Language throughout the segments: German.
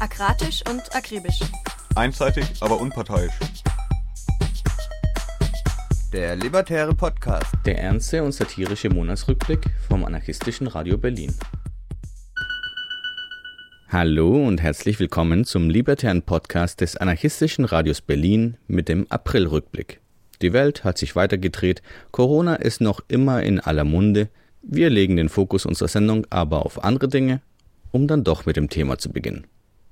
Akratisch und akribisch. Einseitig, aber unparteiisch. Der Libertäre Podcast. Der ernste und satirische Monatsrückblick vom anarchistischen Radio Berlin. Hallo und herzlich willkommen zum Libertären Podcast des anarchistischen Radios Berlin mit dem Aprilrückblick. Die Welt hat sich weitergedreht, Corona ist noch immer in aller Munde, wir legen den Fokus unserer Sendung aber auf andere Dinge, um dann doch mit dem Thema zu beginnen.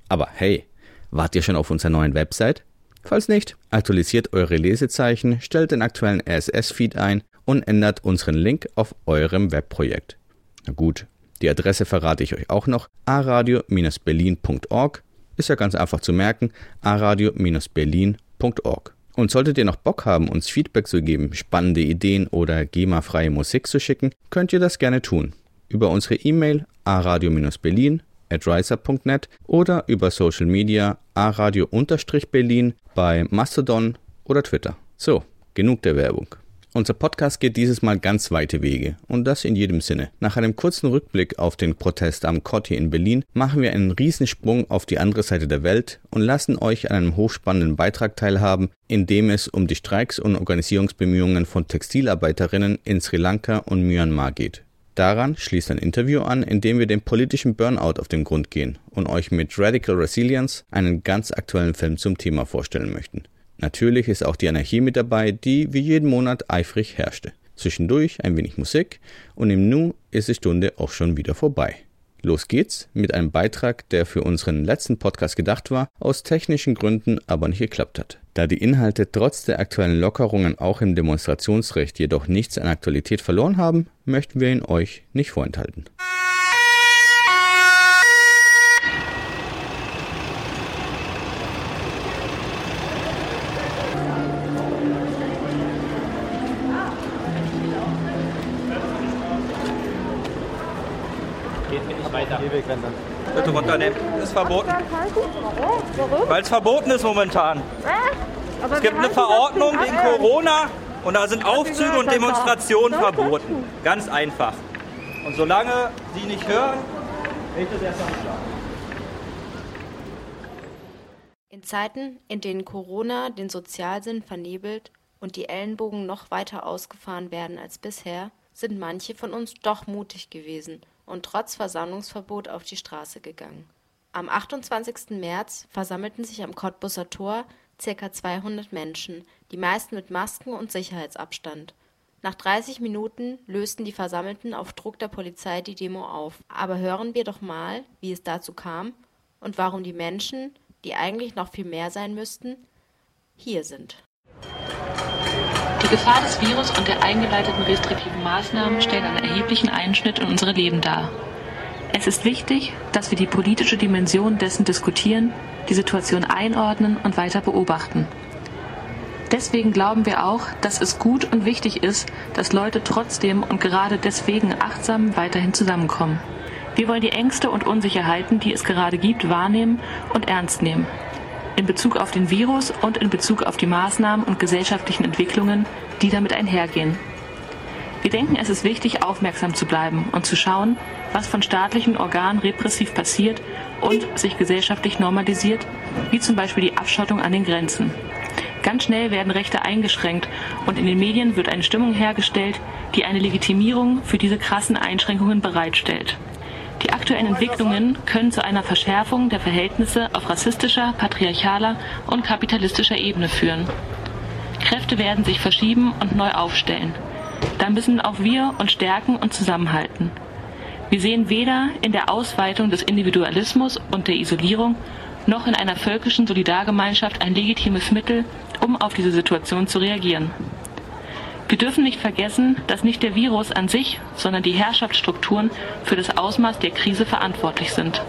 Aber hey, wart ihr schon auf unserer neuen Website? Falls nicht, aktualisiert eure Lesezeichen, stellt den aktuellen RSS-Feed ein und ändert unseren Link auf eurem Webprojekt. Na gut, die Adresse verrate ich euch auch noch. aradio-berlin.org ist ja ganz einfach zu merken. aradio-berlin.org. Und solltet ihr noch Bock haben, uns Feedback zu geben, spannende Ideen oder GEMA-freie Musik zu schicken, könnt ihr das gerne tun. Über unsere E-Mail aradio-berlin adriser.net oder über Social Media aradio-berlin bei Mastodon oder Twitter. So, genug der Werbung. Unser Podcast geht dieses Mal ganz weite Wege und das in jedem Sinne. Nach einem kurzen Rückblick auf den Protest am Kotti in Berlin machen wir einen Riesensprung auf die andere Seite der Welt und lassen euch an einem hochspannenden Beitrag teilhaben, in dem es um die Streiks und Organisierungsbemühungen von Textilarbeiterinnen in Sri Lanka und Myanmar geht. Daran schließt ein Interview an, in dem wir dem politischen Burnout auf den Grund gehen und euch mit Radical Resilience einen ganz aktuellen Film zum Thema vorstellen möchten. Natürlich ist auch die Anarchie mit dabei, die wie jeden Monat eifrig herrschte. Zwischendurch ein wenig Musik und im Nu ist die Stunde auch schon wieder vorbei. Los geht's mit einem Beitrag, der für unseren letzten Podcast gedacht war, aus technischen Gründen aber nicht geklappt hat. Da die Inhalte trotz der aktuellen Lockerungen auch im Demonstrationsrecht jedoch nichts an Aktualität verloren haben, möchten wir ihn euch nicht vorenthalten. Bitte runternehmen. Ist verboten. Weil es verboten ist momentan. Es gibt eine Verordnung wegen Corona und da sind Aufzüge und Demonstrationen verboten. Ganz einfach. Und solange Sie nicht hören, hält es erst am Start. In Zeiten, in denen Corona den Sozialsinn vernebelt und die Ellenbogen noch weiter ausgefahren werden als bisher, sind manche von uns doch mutig gewesen und trotz Versammlungsverbot auf die Straße gegangen. Am 28. März versammelten sich am Cottbusser Tor ca. 200 Menschen, die meisten mit Masken und Sicherheitsabstand. Nach 30 Minuten lösten die Versammelten auf Druck der Polizei die Demo auf. Aber hören wir doch mal, wie es dazu kam und warum die Menschen, die eigentlich noch viel mehr sein müssten, hier sind. Die Gefahr des Virus und der eingeleiteten restriktiven Maßnahmen stellen einen erheblichen Einschnitt in unsere Leben dar. Es ist wichtig, dass wir die politische Dimension dessen diskutieren, die Situation einordnen und weiter beobachten. Deswegen glauben wir auch, dass es gut und wichtig ist, dass Leute trotzdem und gerade deswegen achtsam weiterhin zusammenkommen. Wir wollen die Ängste und Unsicherheiten, die es gerade gibt, wahrnehmen und ernst nehmen in Bezug auf den Virus und in Bezug auf die Maßnahmen und gesellschaftlichen Entwicklungen, die damit einhergehen. Wir denken, es ist wichtig, aufmerksam zu bleiben und zu schauen, was von staatlichen Organen repressiv passiert und sich gesellschaftlich normalisiert, wie zum Beispiel die Abschottung an den Grenzen. Ganz schnell werden Rechte eingeschränkt und in den Medien wird eine Stimmung hergestellt, die eine Legitimierung für diese krassen Einschränkungen bereitstellt. Die aktuellen Entwicklungen können zu einer Verschärfung der Verhältnisse auf rassistischer, patriarchaler und kapitalistischer Ebene führen. Kräfte werden sich verschieben und neu aufstellen. Da müssen auch wir uns stärken und zusammenhalten. Wir sehen weder in der Ausweitung des Individualismus und der Isolierung noch in einer völkischen Solidargemeinschaft ein legitimes Mittel, um auf diese Situation zu reagieren. Wir dürfen nicht vergessen, dass nicht der Virus an sich, sondern die Herrschaftsstrukturen für das Ausmaß der Krise verantwortlich sind.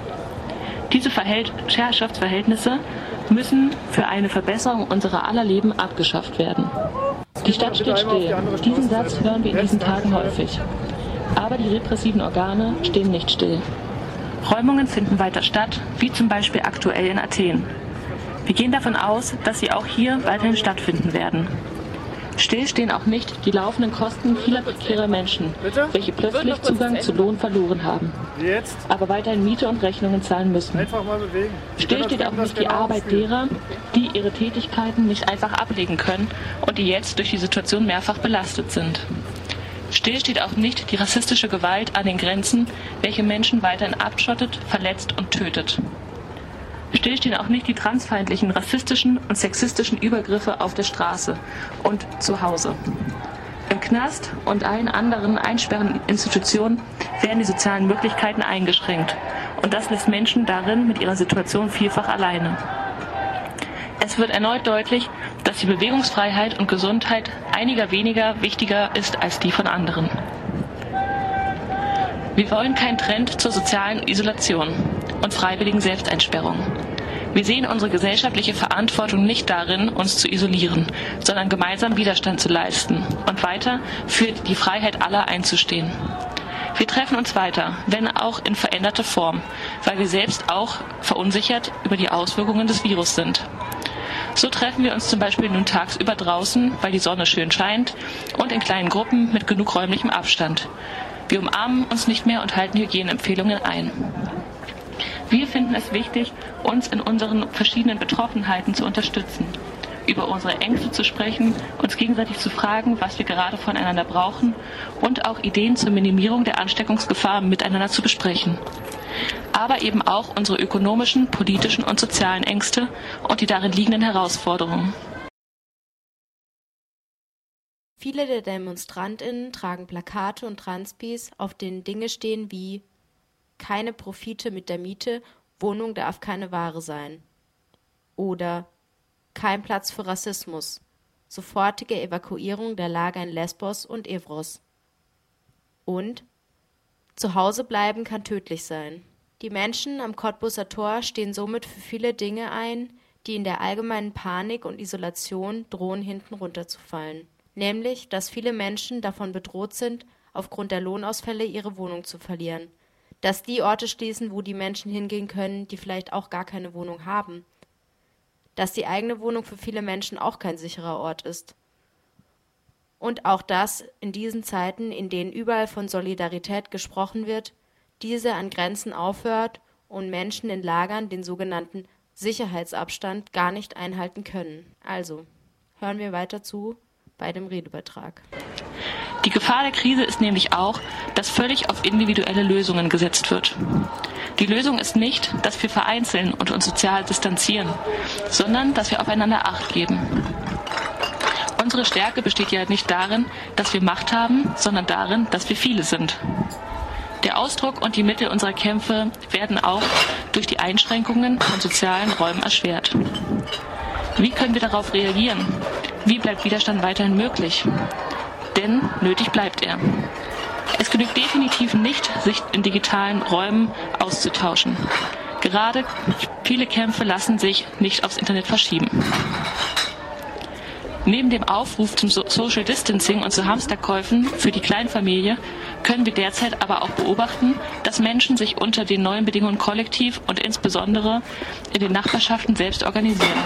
Diese Verhält Herrschaftsverhältnisse müssen für eine Verbesserung unserer aller Leben abgeschafft werden. Die Stadt steht still. Diesen Satz hören wir in diesen Tagen häufig. Aber die repressiven Organe stehen nicht still. Räumungen finden weiter statt, wie zum Beispiel aktuell in Athen. Wir gehen davon aus, dass sie auch hier weiterhin stattfinden werden. Still stehen auch nicht die laufenden Kosten vieler prekärer Menschen, welche plötzlich Zugang zu Lohn verloren haben, aber weiterhin Miete und Rechnungen zahlen müssen. Still steht auch nicht die Arbeit derer, die ihre Tätigkeiten nicht einfach ablegen können und die jetzt durch die Situation mehrfach belastet sind. Still steht auch nicht die rassistische Gewalt an den Grenzen, welche Menschen weiterhin abschottet, verletzt und tötet. Still stehen auch nicht die transfeindlichen, rassistischen und sexistischen Übergriffe auf der Straße und zu Hause. Im Knast und allen anderen einsperrenden Institutionen werden die sozialen Möglichkeiten eingeschränkt. Und das lässt Menschen darin mit ihrer Situation vielfach alleine. Es wird erneut deutlich, dass die Bewegungsfreiheit und Gesundheit einiger weniger wichtiger ist als die von anderen. Wir wollen keinen Trend zur sozialen Isolation und freiwilligen Selbsteinsperrung. Wir sehen unsere gesellschaftliche Verantwortung nicht darin, uns zu isolieren, sondern gemeinsam Widerstand zu leisten und weiter für die Freiheit aller einzustehen. Wir treffen uns weiter, wenn auch in veränderter Form, weil wir selbst auch verunsichert über die Auswirkungen des Virus sind. So treffen wir uns zum Beispiel nun tagsüber draußen, weil die Sonne schön scheint und in kleinen Gruppen mit genug räumlichem Abstand. Wir umarmen uns nicht mehr und halten Hygieneempfehlungen ein. Wir finden es wichtig, uns in unseren verschiedenen Betroffenheiten zu unterstützen, über unsere Ängste zu sprechen, uns gegenseitig zu fragen, was wir gerade voneinander brauchen und auch Ideen zur Minimierung der Ansteckungsgefahr miteinander zu besprechen. Aber eben auch unsere ökonomischen, politischen und sozialen Ängste und die darin liegenden Herausforderungen. Viele der DemonstrantInnen tragen Plakate und Transpis, auf denen Dinge stehen wie keine Profite mit der Miete, Wohnung darf keine Ware sein. Oder kein Platz für Rassismus, sofortige Evakuierung der Lager in Lesbos und Evros. Und zu Hause bleiben kann tödlich sein. Die Menschen am Cottbuser Tor stehen somit für viele Dinge ein, die in der allgemeinen Panik und Isolation drohen hinten runterzufallen. Nämlich, dass viele Menschen davon bedroht sind, aufgrund der Lohnausfälle ihre Wohnung zu verlieren dass die Orte schließen, wo die Menschen hingehen können, die vielleicht auch gar keine Wohnung haben. Dass die eigene Wohnung für viele Menschen auch kein sicherer Ort ist. Und auch dass in diesen Zeiten, in denen überall von Solidarität gesprochen wird, diese an Grenzen aufhört und Menschen in Lagern den sogenannten Sicherheitsabstand gar nicht einhalten können. Also, hören wir weiter zu bei dem Redebeitrag. Die Gefahr der Krise ist nämlich auch, dass völlig auf individuelle Lösungen gesetzt wird. Die Lösung ist nicht, dass wir vereinzeln und uns sozial distanzieren, sondern dass wir aufeinander Acht geben. Unsere Stärke besteht ja nicht darin, dass wir Macht haben, sondern darin, dass wir viele sind. Der Ausdruck und die Mittel unserer Kämpfe werden auch durch die Einschränkungen von sozialen Räumen erschwert. Wie können wir darauf reagieren? Wie bleibt Widerstand weiterhin möglich? denn nötig bleibt er. Es genügt definitiv nicht, sich in digitalen Räumen auszutauschen. Gerade viele Kämpfe lassen sich nicht aufs Internet verschieben. Neben dem Aufruf zum Social Distancing und zu Hamsterkäufen für die Kleinfamilie können wir derzeit aber auch beobachten, dass Menschen sich unter den neuen Bedingungen kollektiv und insbesondere in den Nachbarschaften selbst organisieren.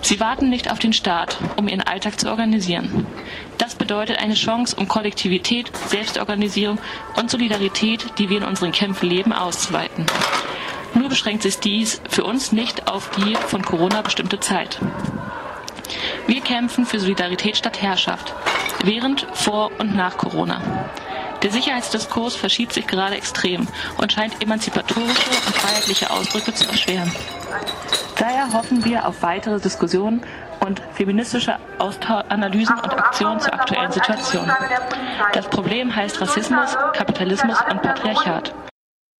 Sie warten nicht auf den Staat, um ihren Alltag zu organisieren. Das bedeutet eine Chance, um Kollektivität, Selbstorganisierung und Solidarität, die wir in unseren Kämpfen leben, auszuweiten. Nur beschränkt sich dies für uns nicht auf die von Corona bestimmte Zeit. Wir kämpfen für Solidarität statt Herrschaft, während, vor und nach Corona. Der Sicherheitsdiskurs verschiebt sich gerade extrem und scheint emanzipatorische und freiheitliche Ausdrücke zu erschweren. Daher hoffen wir auf weitere Diskussionen und feministische Analysen und Aktionen zur aktuellen Situation. Das Problem heißt Rassismus, Kapitalismus und Patriarchat.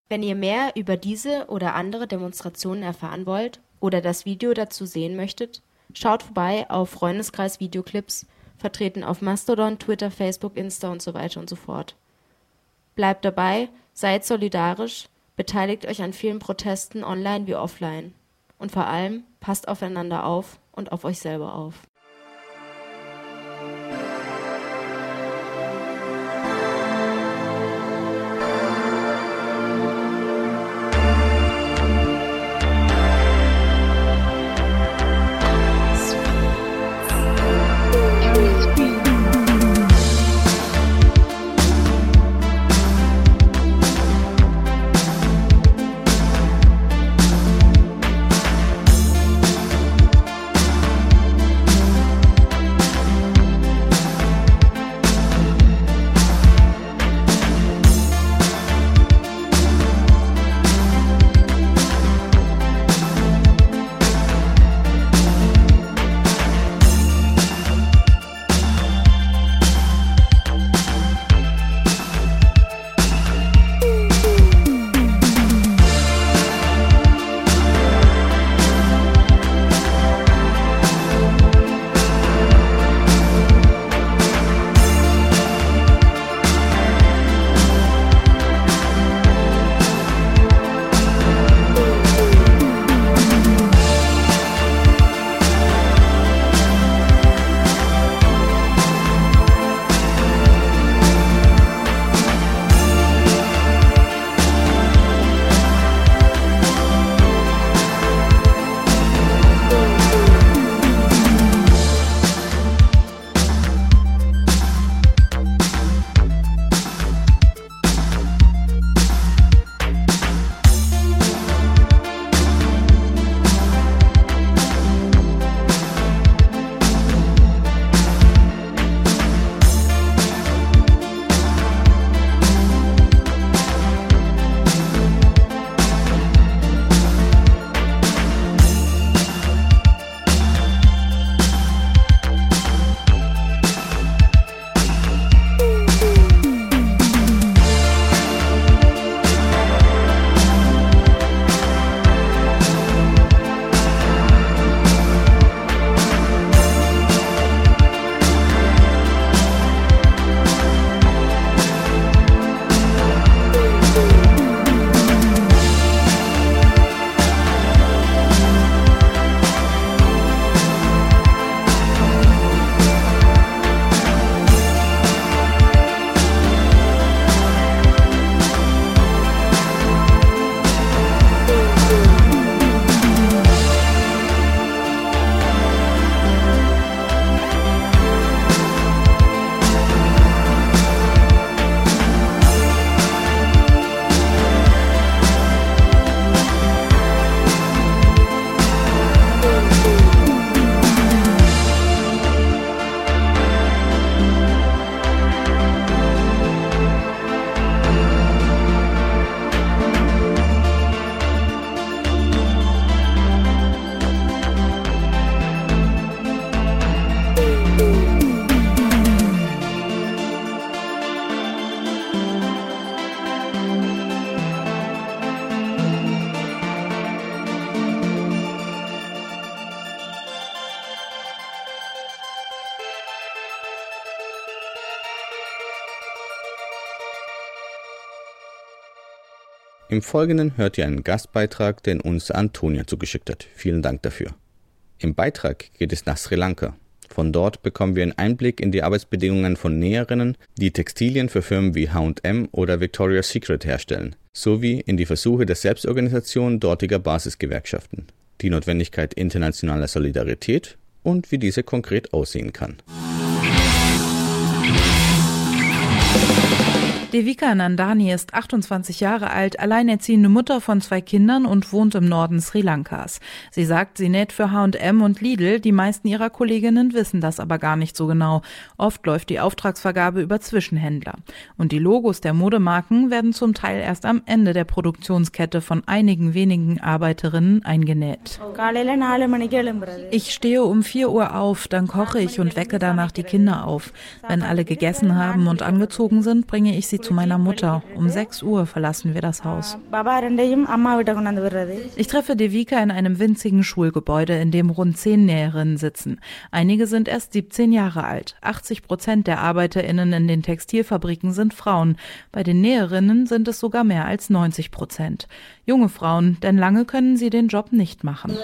Wenn ihr mehr über diese oder andere Demonstrationen erfahren wollt oder das Video dazu sehen möchtet, schaut vorbei auf Freundeskreis Videoclips, vertreten auf Mastodon, Twitter, Facebook, Insta und so weiter und so fort. Bleibt dabei, seid solidarisch, beteiligt euch an vielen Protesten online wie offline. Und vor allem, passt aufeinander auf und auf euch selber auf. Im Folgenden hört ihr einen Gastbeitrag, den uns Antonia zugeschickt hat. Vielen Dank dafür. Im Beitrag geht es nach Sri Lanka. Von dort bekommen wir einen Einblick in die Arbeitsbedingungen von Näherinnen, die Textilien für Firmen wie H&M oder Victoria's Secret herstellen, sowie in die Versuche der Selbstorganisation dortiger Basisgewerkschaften, die Notwendigkeit internationaler Solidarität und wie diese konkret aussehen kann. Devika Nandani ist 28 Jahre alt, alleinerziehende Mutter von zwei Kindern und wohnt im Norden Sri Lankas. Sie sagt, sie näht für H&M und Lidl. Die meisten ihrer Kolleginnen wissen das aber gar nicht so genau. Oft läuft die Auftragsvergabe über Zwischenhändler. Und die Logos der Modemarken werden zum Teil erst am Ende der Produktionskette von einigen wenigen Arbeiterinnen eingenäht. Ich stehe um 4 Uhr auf, dann koche ich und wecke danach die Kinder auf. Wenn alle gegessen haben und angezogen sind, bringe ich sie zu meiner Mutter. Um 6 Uhr verlassen wir das Haus. Ich treffe Devika in einem winzigen Schulgebäude, in dem rund zehn Näherinnen sitzen. Einige sind erst 17 Jahre alt. 80 Prozent der ArbeiterInnen in den Textilfabriken sind Frauen. Bei den Näherinnen sind es sogar mehr als 90 Prozent. Junge Frauen, denn lange können sie den Job nicht machen.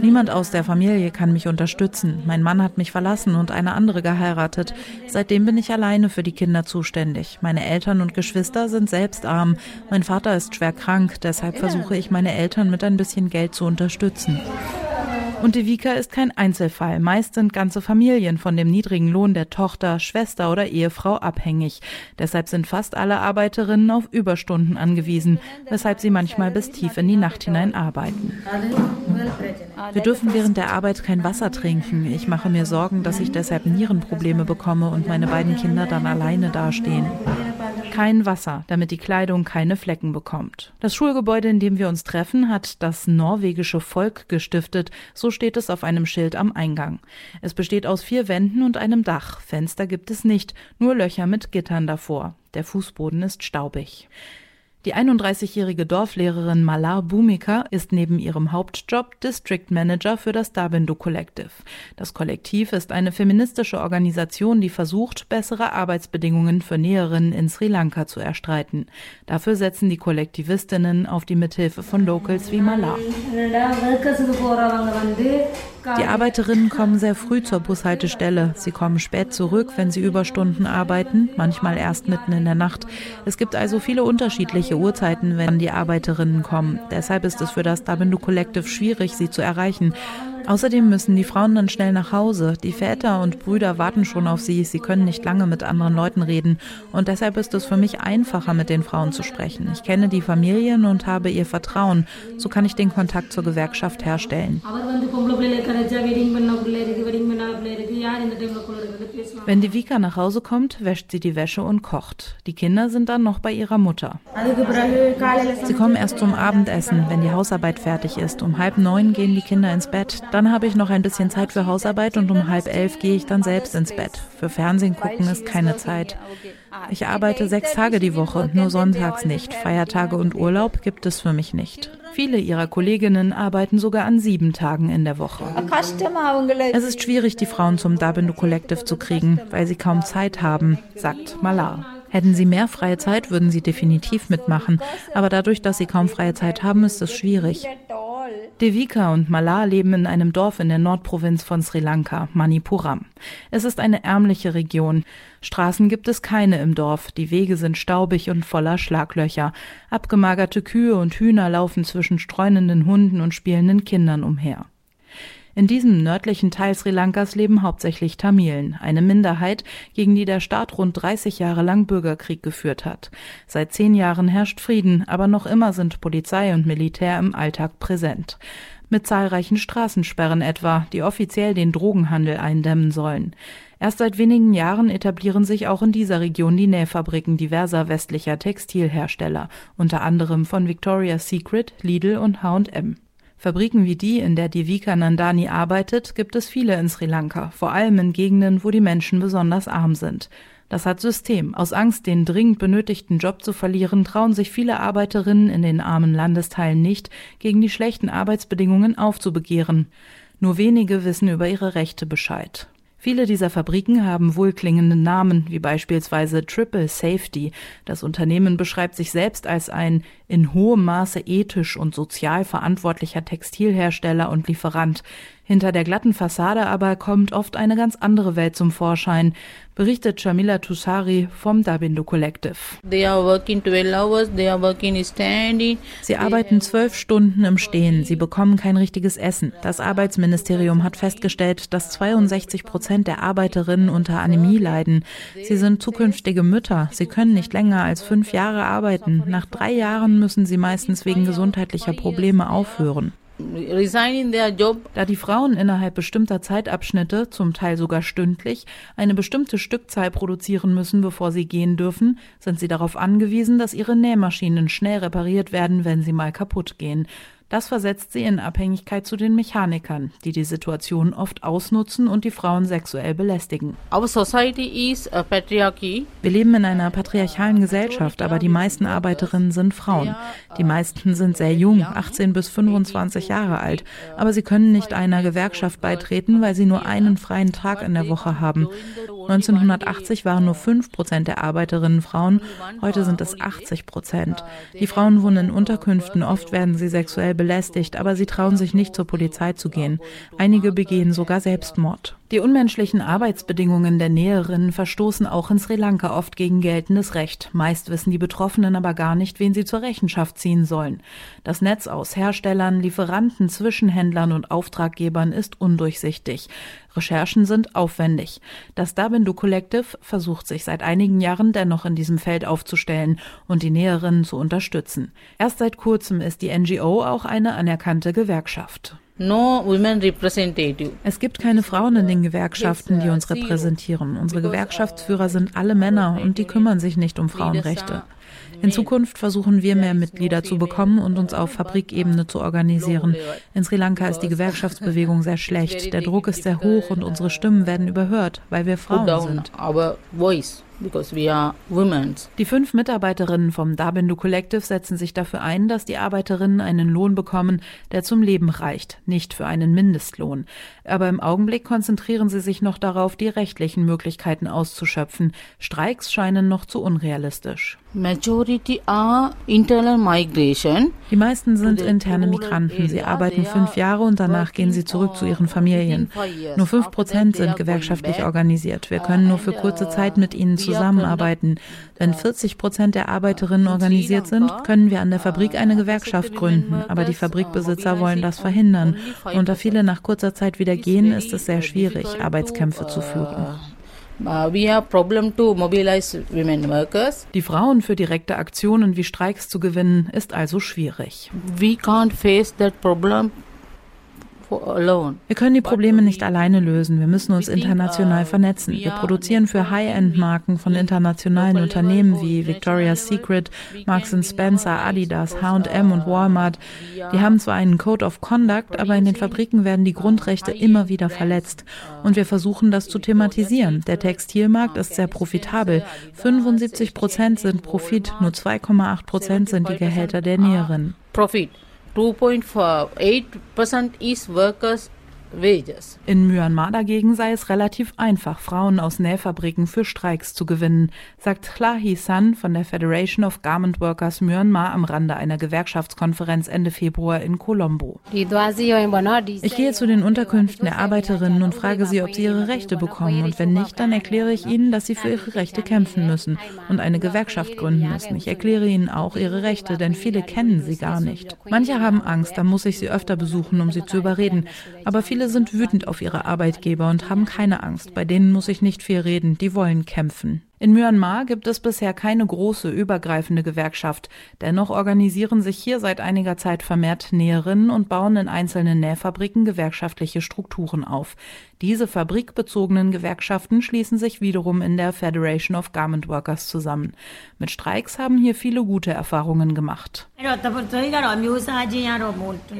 Niemand aus der Familie kann mich unterstützen. Mein Mann hat mich verlassen und eine andere geheiratet. Seitdem bin ich alleine für die Kinder zuständig. Meine Eltern und Geschwister sind selbst arm. Mein Vater ist schwer krank, deshalb versuche ich meine Eltern mit ein bisschen Geld zu unterstützen. Und Devika ist kein Einzelfall. Meist sind ganze Familien von dem niedrigen Lohn der Tochter, Schwester oder Ehefrau abhängig. Deshalb sind fast alle Arbeiterinnen auf Überstunden angewiesen, weshalb sie manchmal bis tief in die Nacht hinein arbeiten. Wir dürfen während der Arbeit kein Wasser trinken. Ich mache mir Sorgen, dass ich deshalb Nierenprobleme bekomme und meine beiden Kinder dann alleine dastehen kein Wasser, damit die Kleidung keine Flecken bekommt. Das Schulgebäude, in dem wir uns treffen, hat das norwegische Volk gestiftet, so steht es auf einem Schild am Eingang. Es besteht aus vier Wänden und einem Dach. Fenster gibt es nicht, nur Löcher mit Gittern davor. Der Fußboden ist staubig. Die 31-jährige Dorflehrerin Malar Bumika ist neben ihrem Hauptjob District Manager für das Dabindu Collective. Das Kollektiv ist eine feministische Organisation, die versucht, bessere Arbeitsbedingungen für Näherinnen in Sri Lanka zu erstreiten. Dafür setzen die Kollektivistinnen auf die Mithilfe von Locals wie Malar. Die Arbeiterinnen kommen sehr früh zur Bushaltestelle. Sie kommen spät zurück, wenn sie Überstunden arbeiten, manchmal erst mitten in der Nacht. Es gibt also viele unterschiedliche Uhrzeiten, wenn die Arbeiterinnen kommen. Deshalb ist es für das Dabindu Collective schwierig, sie zu erreichen. Außerdem müssen die Frauen dann schnell nach Hause. Die Väter und Brüder warten schon auf sie. Sie können nicht lange mit anderen Leuten reden. Und deshalb ist es für mich einfacher, mit den Frauen zu sprechen. Ich kenne die Familien und habe ihr Vertrauen. So kann ich den Kontakt zur Gewerkschaft herstellen. Wenn die Vika nach Hause kommt, wäscht sie die Wäsche und kocht. Die Kinder sind dann noch bei ihrer Mutter. Sie kommen erst zum Abendessen, wenn die Hausarbeit fertig ist. Um halb neun gehen die Kinder ins Bett. Dann habe ich noch ein bisschen Zeit für Hausarbeit und um halb elf gehe ich dann selbst ins Bett. Für Fernsehen gucken ist keine Zeit. Ich arbeite sechs Tage die Woche, nur sonntags nicht. Feiertage und Urlaub gibt es für mich nicht. Viele ihrer Kolleginnen arbeiten sogar an sieben Tagen in der Woche. Es ist schwierig, die Frauen zum Dabindu Collective zu kriegen, weil sie kaum Zeit haben, sagt Malar. Hätten sie mehr freie Zeit, würden sie definitiv mitmachen. Aber dadurch, dass sie kaum freie Zeit haben, ist es schwierig. Devika und Malar leben in einem Dorf in der Nordprovinz von Sri Lanka, Manipuram. Es ist eine ärmliche Region. Straßen gibt es keine im Dorf, die Wege sind staubig und voller Schlaglöcher. Abgemagerte Kühe und Hühner laufen zwischen streunenden Hunden und spielenden Kindern umher. In diesem nördlichen Teil Sri Lankas leben hauptsächlich Tamilen, eine Minderheit, gegen die der Staat rund 30 Jahre lang Bürgerkrieg geführt hat. Seit zehn Jahren herrscht Frieden, aber noch immer sind Polizei und Militär im Alltag präsent. Mit zahlreichen Straßensperren etwa, die offiziell den Drogenhandel eindämmen sollen. Erst seit wenigen Jahren etablieren sich auch in dieser Region die Nähfabriken diverser westlicher Textilhersteller, unter anderem von Victoria's Secret, Lidl und H&M. Fabriken wie die, in der Devika Nandani arbeitet, gibt es viele in Sri Lanka, vor allem in Gegenden, wo die Menschen besonders arm sind. Das hat System. Aus Angst, den dringend benötigten Job zu verlieren, trauen sich viele Arbeiterinnen in den armen Landesteilen nicht, gegen die schlechten Arbeitsbedingungen aufzubegehren. Nur wenige wissen über ihre Rechte Bescheid. Viele dieser Fabriken haben wohlklingende Namen, wie beispielsweise Triple Safety. Das Unternehmen beschreibt sich selbst als ein in hohem Maße ethisch und sozial verantwortlicher Textilhersteller und Lieferant. Hinter der glatten Fassade aber kommt oft eine ganz andere Welt zum Vorschein, berichtet Jamila Tussari vom Dabindo Collective. Sie arbeiten zwölf Stunden im Stehen, sie bekommen kein richtiges Essen. Das Arbeitsministerium hat festgestellt, dass 62 Prozent der Arbeiterinnen unter Anämie leiden. Sie sind zukünftige Mütter, sie können nicht länger als fünf Jahre arbeiten. Nach drei Jahren müssen sie meistens wegen gesundheitlicher Probleme aufhören. Da die Frauen innerhalb bestimmter Zeitabschnitte, zum Teil sogar stündlich, eine bestimmte Stückzahl produzieren müssen, bevor sie gehen dürfen, sind sie darauf angewiesen, dass ihre Nähmaschinen schnell repariert werden, wenn sie mal kaputt gehen. Das versetzt sie in Abhängigkeit zu den Mechanikern, die die Situation oft ausnutzen und die Frauen sexuell belästigen. Wir leben in einer patriarchalen Gesellschaft, aber die meisten Arbeiterinnen sind Frauen. Die meisten sind sehr jung, 18 bis 25 Jahre alt, aber sie können nicht einer Gewerkschaft beitreten, weil sie nur einen freien Tag in der Woche haben. 1980 waren nur 5 Prozent der Arbeiterinnen Frauen, heute sind es 80 Prozent. Die Frauen wohnen in Unterkünften, oft werden sie sexuell belästigt, aber sie trauen sich nicht zur Polizei zu gehen. Einige begehen sogar Selbstmord. Die unmenschlichen Arbeitsbedingungen der Näherinnen verstoßen auch in Sri Lanka oft gegen geltendes Recht. Meist wissen die Betroffenen aber gar nicht, wen sie zur Rechenschaft ziehen sollen. Das Netz aus Herstellern, Lieferanten, Zwischenhändlern und Auftraggebern ist undurchsichtig. Recherchen sind aufwendig. Das Dabindu Collective versucht sich seit einigen Jahren dennoch in diesem Feld aufzustellen und die Näherinnen zu unterstützen. Erst seit kurzem ist die NGO auch eine anerkannte Gewerkschaft. No women representative. Es gibt keine Frauen in den Gewerkschaften, die uns repräsentieren. Unsere Gewerkschaftsführer sind alle Männer und die kümmern sich nicht um Frauenrechte. In Zukunft versuchen wir mehr Mitglieder zu bekommen und uns auf Fabrikebene zu organisieren. In Sri Lanka ist die Gewerkschaftsbewegung sehr schlecht. Der Druck ist sehr hoch und unsere Stimmen werden überhört, weil wir Frauen sind. Die fünf Mitarbeiterinnen vom Dabindu Collective setzen sich dafür ein, dass die Arbeiterinnen einen Lohn bekommen, der zum Leben reicht, nicht für einen Mindestlohn. Aber im Augenblick konzentrieren sie sich noch darauf, die rechtlichen Möglichkeiten auszuschöpfen. Streiks scheinen noch zu unrealistisch. Die meisten sind interne Migranten. Sie arbeiten fünf Jahre und danach gehen sie zurück zu ihren Familien. Nur fünf Prozent sind gewerkschaftlich organisiert. Wir können nur für kurze Zeit mit ihnen zusammenarbeiten. Wenn 40 Prozent der Arbeiterinnen organisiert sind, können wir an der Fabrik eine Gewerkschaft gründen. Aber die Fabrikbesitzer wollen das verhindern. Und da viele nach kurzer Zeit wieder gehen, ist es sehr schwierig, Arbeitskämpfe zu führen. Uh, die Frauen für direkte Aktionen wie Streiks zu gewinnen, ist also schwierig. We can't face that problem wir können die Probleme nicht alleine lösen. Wir müssen uns international vernetzen. Wir produzieren für High-End-Marken von internationalen Unternehmen wie Victoria's Secret, Marks Spencer, Adidas, H&M und Walmart. Die haben zwar einen Code of Conduct, aber in den Fabriken werden die Grundrechte immer wieder verletzt. Und wir versuchen das zu thematisieren. Der Textilmarkt ist sehr profitabel. 75 Prozent sind Profit, nur 2,8 Prozent sind die Gehälter der Näherinnen. Profit. 2.8% is workers In Myanmar dagegen sei es relativ einfach, Frauen aus Nähfabriken für Streiks zu gewinnen, sagt Klahi San von der Federation of Garment Workers Myanmar am Rande einer Gewerkschaftskonferenz Ende Februar in Colombo. Ich gehe zu den Unterkünften der Arbeiterinnen und frage sie, ob sie ihre Rechte bekommen und wenn nicht, dann erkläre ich ihnen, dass sie für ihre Rechte kämpfen müssen und eine Gewerkschaft gründen müssen. Ich erkläre ihnen auch ihre Rechte, denn viele kennen sie gar nicht. Manche haben Angst, dann muss ich sie öfter besuchen, um sie zu überreden, aber viele Viele sind wütend auf ihre Arbeitgeber und haben keine Angst. Bei denen muss ich nicht viel reden, die wollen kämpfen. In Myanmar gibt es bisher keine große übergreifende Gewerkschaft. Dennoch organisieren sich hier seit einiger Zeit vermehrt Näherinnen und bauen in einzelnen Nähfabriken gewerkschaftliche Strukturen auf. Diese fabrikbezogenen Gewerkschaften schließen sich wiederum in der Federation of Garment Workers zusammen. Mit Streiks haben hier viele gute Erfahrungen gemacht.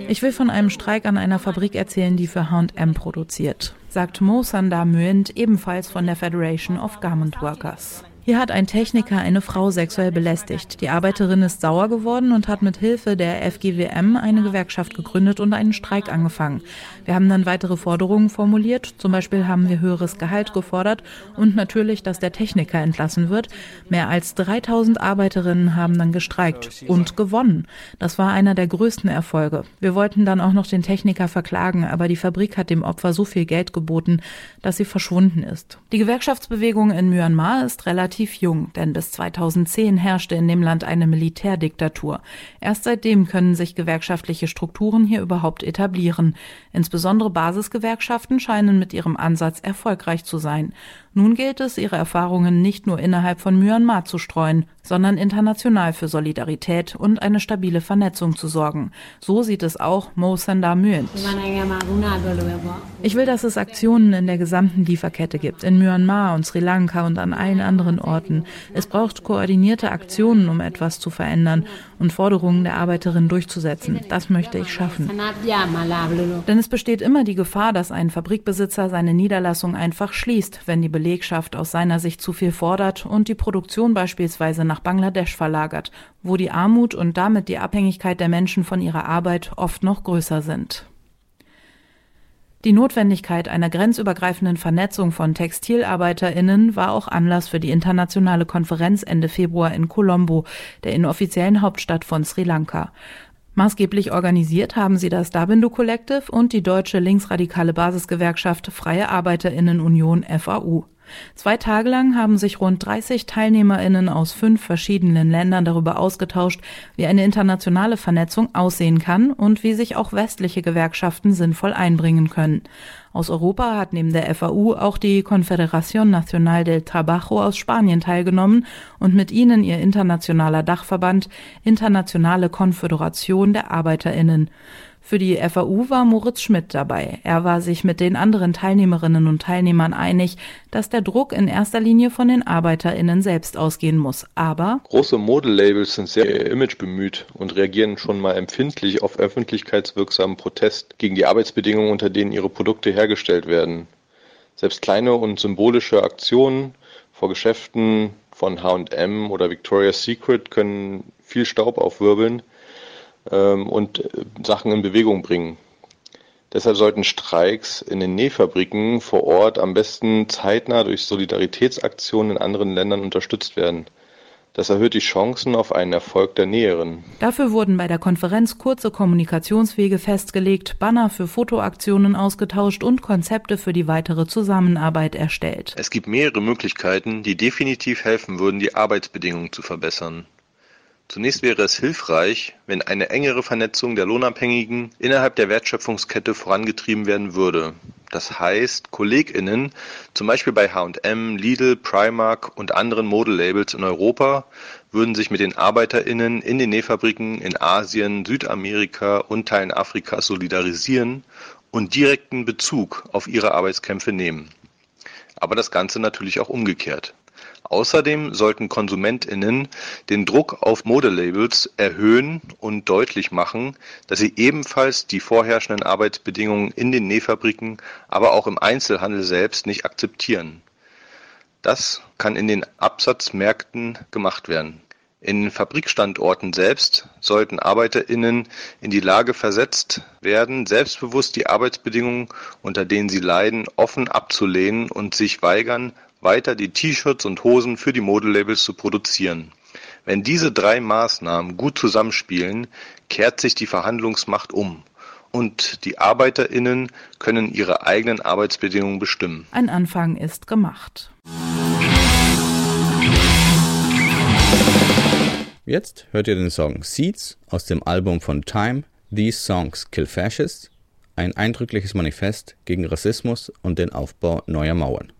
Ich will von einem Streik an einer Fabrik erzählen, die für H&M produziert sagt Mo Sanda Müend ebenfalls von der Federation of Garment Workers. Hier hat ein Techniker eine Frau sexuell belästigt. Die Arbeiterin ist sauer geworden und hat mit Hilfe der FGWM eine Gewerkschaft gegründet und einen Streik angefangen. Wir haben dann weitere Forderungen formuliert. Zum Beispiel haben wir höheres Gehalt gefordert und natürlich, dass der Techniker entlassen wird. Mehr als 3000 Arbeiterinnen haben dann gestreikt und gewonnen. Das war einer der größten Erfolge. Wir wollten dann auch noch den Techniker verklagen, aber die Fabrik hat dem Opfer so viel Geld geboten, dass sie verschwunden ist. Die Gewerkschaftsbewegung in Myanmar ist relativ jung, denn bis 2010 herrschte in dem Land eine Militärdiktatur. Erst seitdem können sich gewerkschaftliche Strukturen hier überhaupt etablieren. Insbesondere Basisgewerkschaften scheinen mit ihrem Ansatz erfolgreich zu sein. Nun gilt es, ihre Erfahrungen nicht nur innerhalb von Myanmar zu streuen, sondern international für Solidarität und eine stabile Vernetzung zu sorgen. So sieht es auch Mo Sanda Myint. Ich will, dass es Aktionen in der gesamten Lieferkette gibt, in Myanmar und Sri Lanka und an allen anderen Orten. Es braucht koordinierte Aktionen, um etwas zu verändern und Forderungen der Arbeiterinnen durchzusetzen. Das möchte ich schaffen. Denn es besteht immer die Gefahr, dass ein Fabrikbesitzer seine Niederlassung einfach schließt, wenn die Belegschaft aus seiner Sicht zu viel fordert und die Produktion beispielsweise nach Bangladesch verlagert, wo die Armut und damit die Abhängigkeit der Menschen von ihrer Arbeit oft noch größer sind. Die Notwendigkeit einer grenzübergreifenden Vernetzung von Textilarbeiterinnen war auch Anlass für die internationale Konferenz Ende Februar in Colombo, der inoffiziellen Hauptstadt von Sri Lanka. Maßgeblich organisiert haben sie das Dabindu Collective und die deutsche linksradikale Basisgewerkschaft Freie Arbeiterinnen Union FAU. Zwei Tage lang haben sich rund 30 TeilnehmerInnen aus fünf verschiedenen Ländern darüber ausgetauscht, wie eine internationale Vernetzung aussehen kann und wie sich auch westliche Gewerkschaften sinnvoll einbringen können. Aus Europa hat neben der FAU auch die Confederación Nacional del Trabajo aus Spanien teilgenommen und mit ihnen ihr internationaler Dachverband Internationale Konföderation der Arbeiterinnen. Für die FAU war Moritz Schmidt dabei. Er war sich mit den anderen Teilnehmerinnen und Teilnehmern einig, dass der Druck in erster Linie von den ArbeiterInnen selbst ausgehen muss. Aber große Modelabels sind sehr image bemüht und reagieren schon mal empfindlich auf öffentlichkeitswirksamen Protest gegen die Arbeitsbedingungen, unter denen ihre Produkte hergestellt werden. Selbst kleine und symbolische Aktionen vor Geschäften von H&M oder Victoria's Secret können viel Staub aufwirbeln und äh, Sachen in Bewegung bringen. Deshalb sollten Streiks in den Nähfabriken vor Ort am besten zeitnah durch Solidaritätsaktionen in anderen Ländern unterstützt werden. Das erhöht die Chancen auf einen Erfolg der Näheren. Dafür wurden bei der Konferenz kurze Kommunikationswege festgelegt, Banner für Fotoaktionen ausgetauscht und Konzepte für die weitere Zusammenarbeit erstellt. Es gibt mehrere Möglichkeiten, die definitiv helfen würden, die Arbeitsbedingungen zu verbessern. Zunächst wäre es hilfreich, wenn eine engere Vernetzung der Lohnabhängigen innerhalb der Wertschöpfungskette vorangetrieben werden würde. Das heißt, KollegInnen, zum Beispiel bei H&M, Lidl, Primark und anderen Modelabels in Europa, würden sich mit den ArbeiterInnen in den Nähfabriken in Asien, Südamerika und Teilen Afrikas solidarisieren und direkten Bezug auf ihre Arbeitskämpfe nehmen. Aber das Ganze natürlich auch umgekehrt. Außerdem sollten KonsumentInnen den Druck auf Modelabels erhöhen und deutlich machen, dass sie ebenfalls die vorherrschenden Arbeitsbedingungen in den Nähfabriken, aber auch im Einzelhandel selbst nicht akzeptieren. Das kann in den Absatzmärkten gemacht werden. In Fabrikstandorten selbst sollten ArbeiterInnen in die Lage versetzt werden, selbstbewusst die Arbeitsbedingungen, unter denen sie leiden, offen abzulehnen und sich weigern, weiter die T-Shirts und Hosen für die Modelabels zu produzieren. Wenn diese drei Maßnahmen gut zusammenspielen, kehrt sich die Verhandlungsmacht um und die Arbeiterinnen können ihre eigenen Arbeitsbedingungen bestimmen. Ein Anfang ist gemacht. Jetzt hört ihr den Song Seeds aus dem Album von Time, These Songs Kill Fascists, ein eindrückliches Manifest gegen Rassismus und den Aufbau neuer Mauern.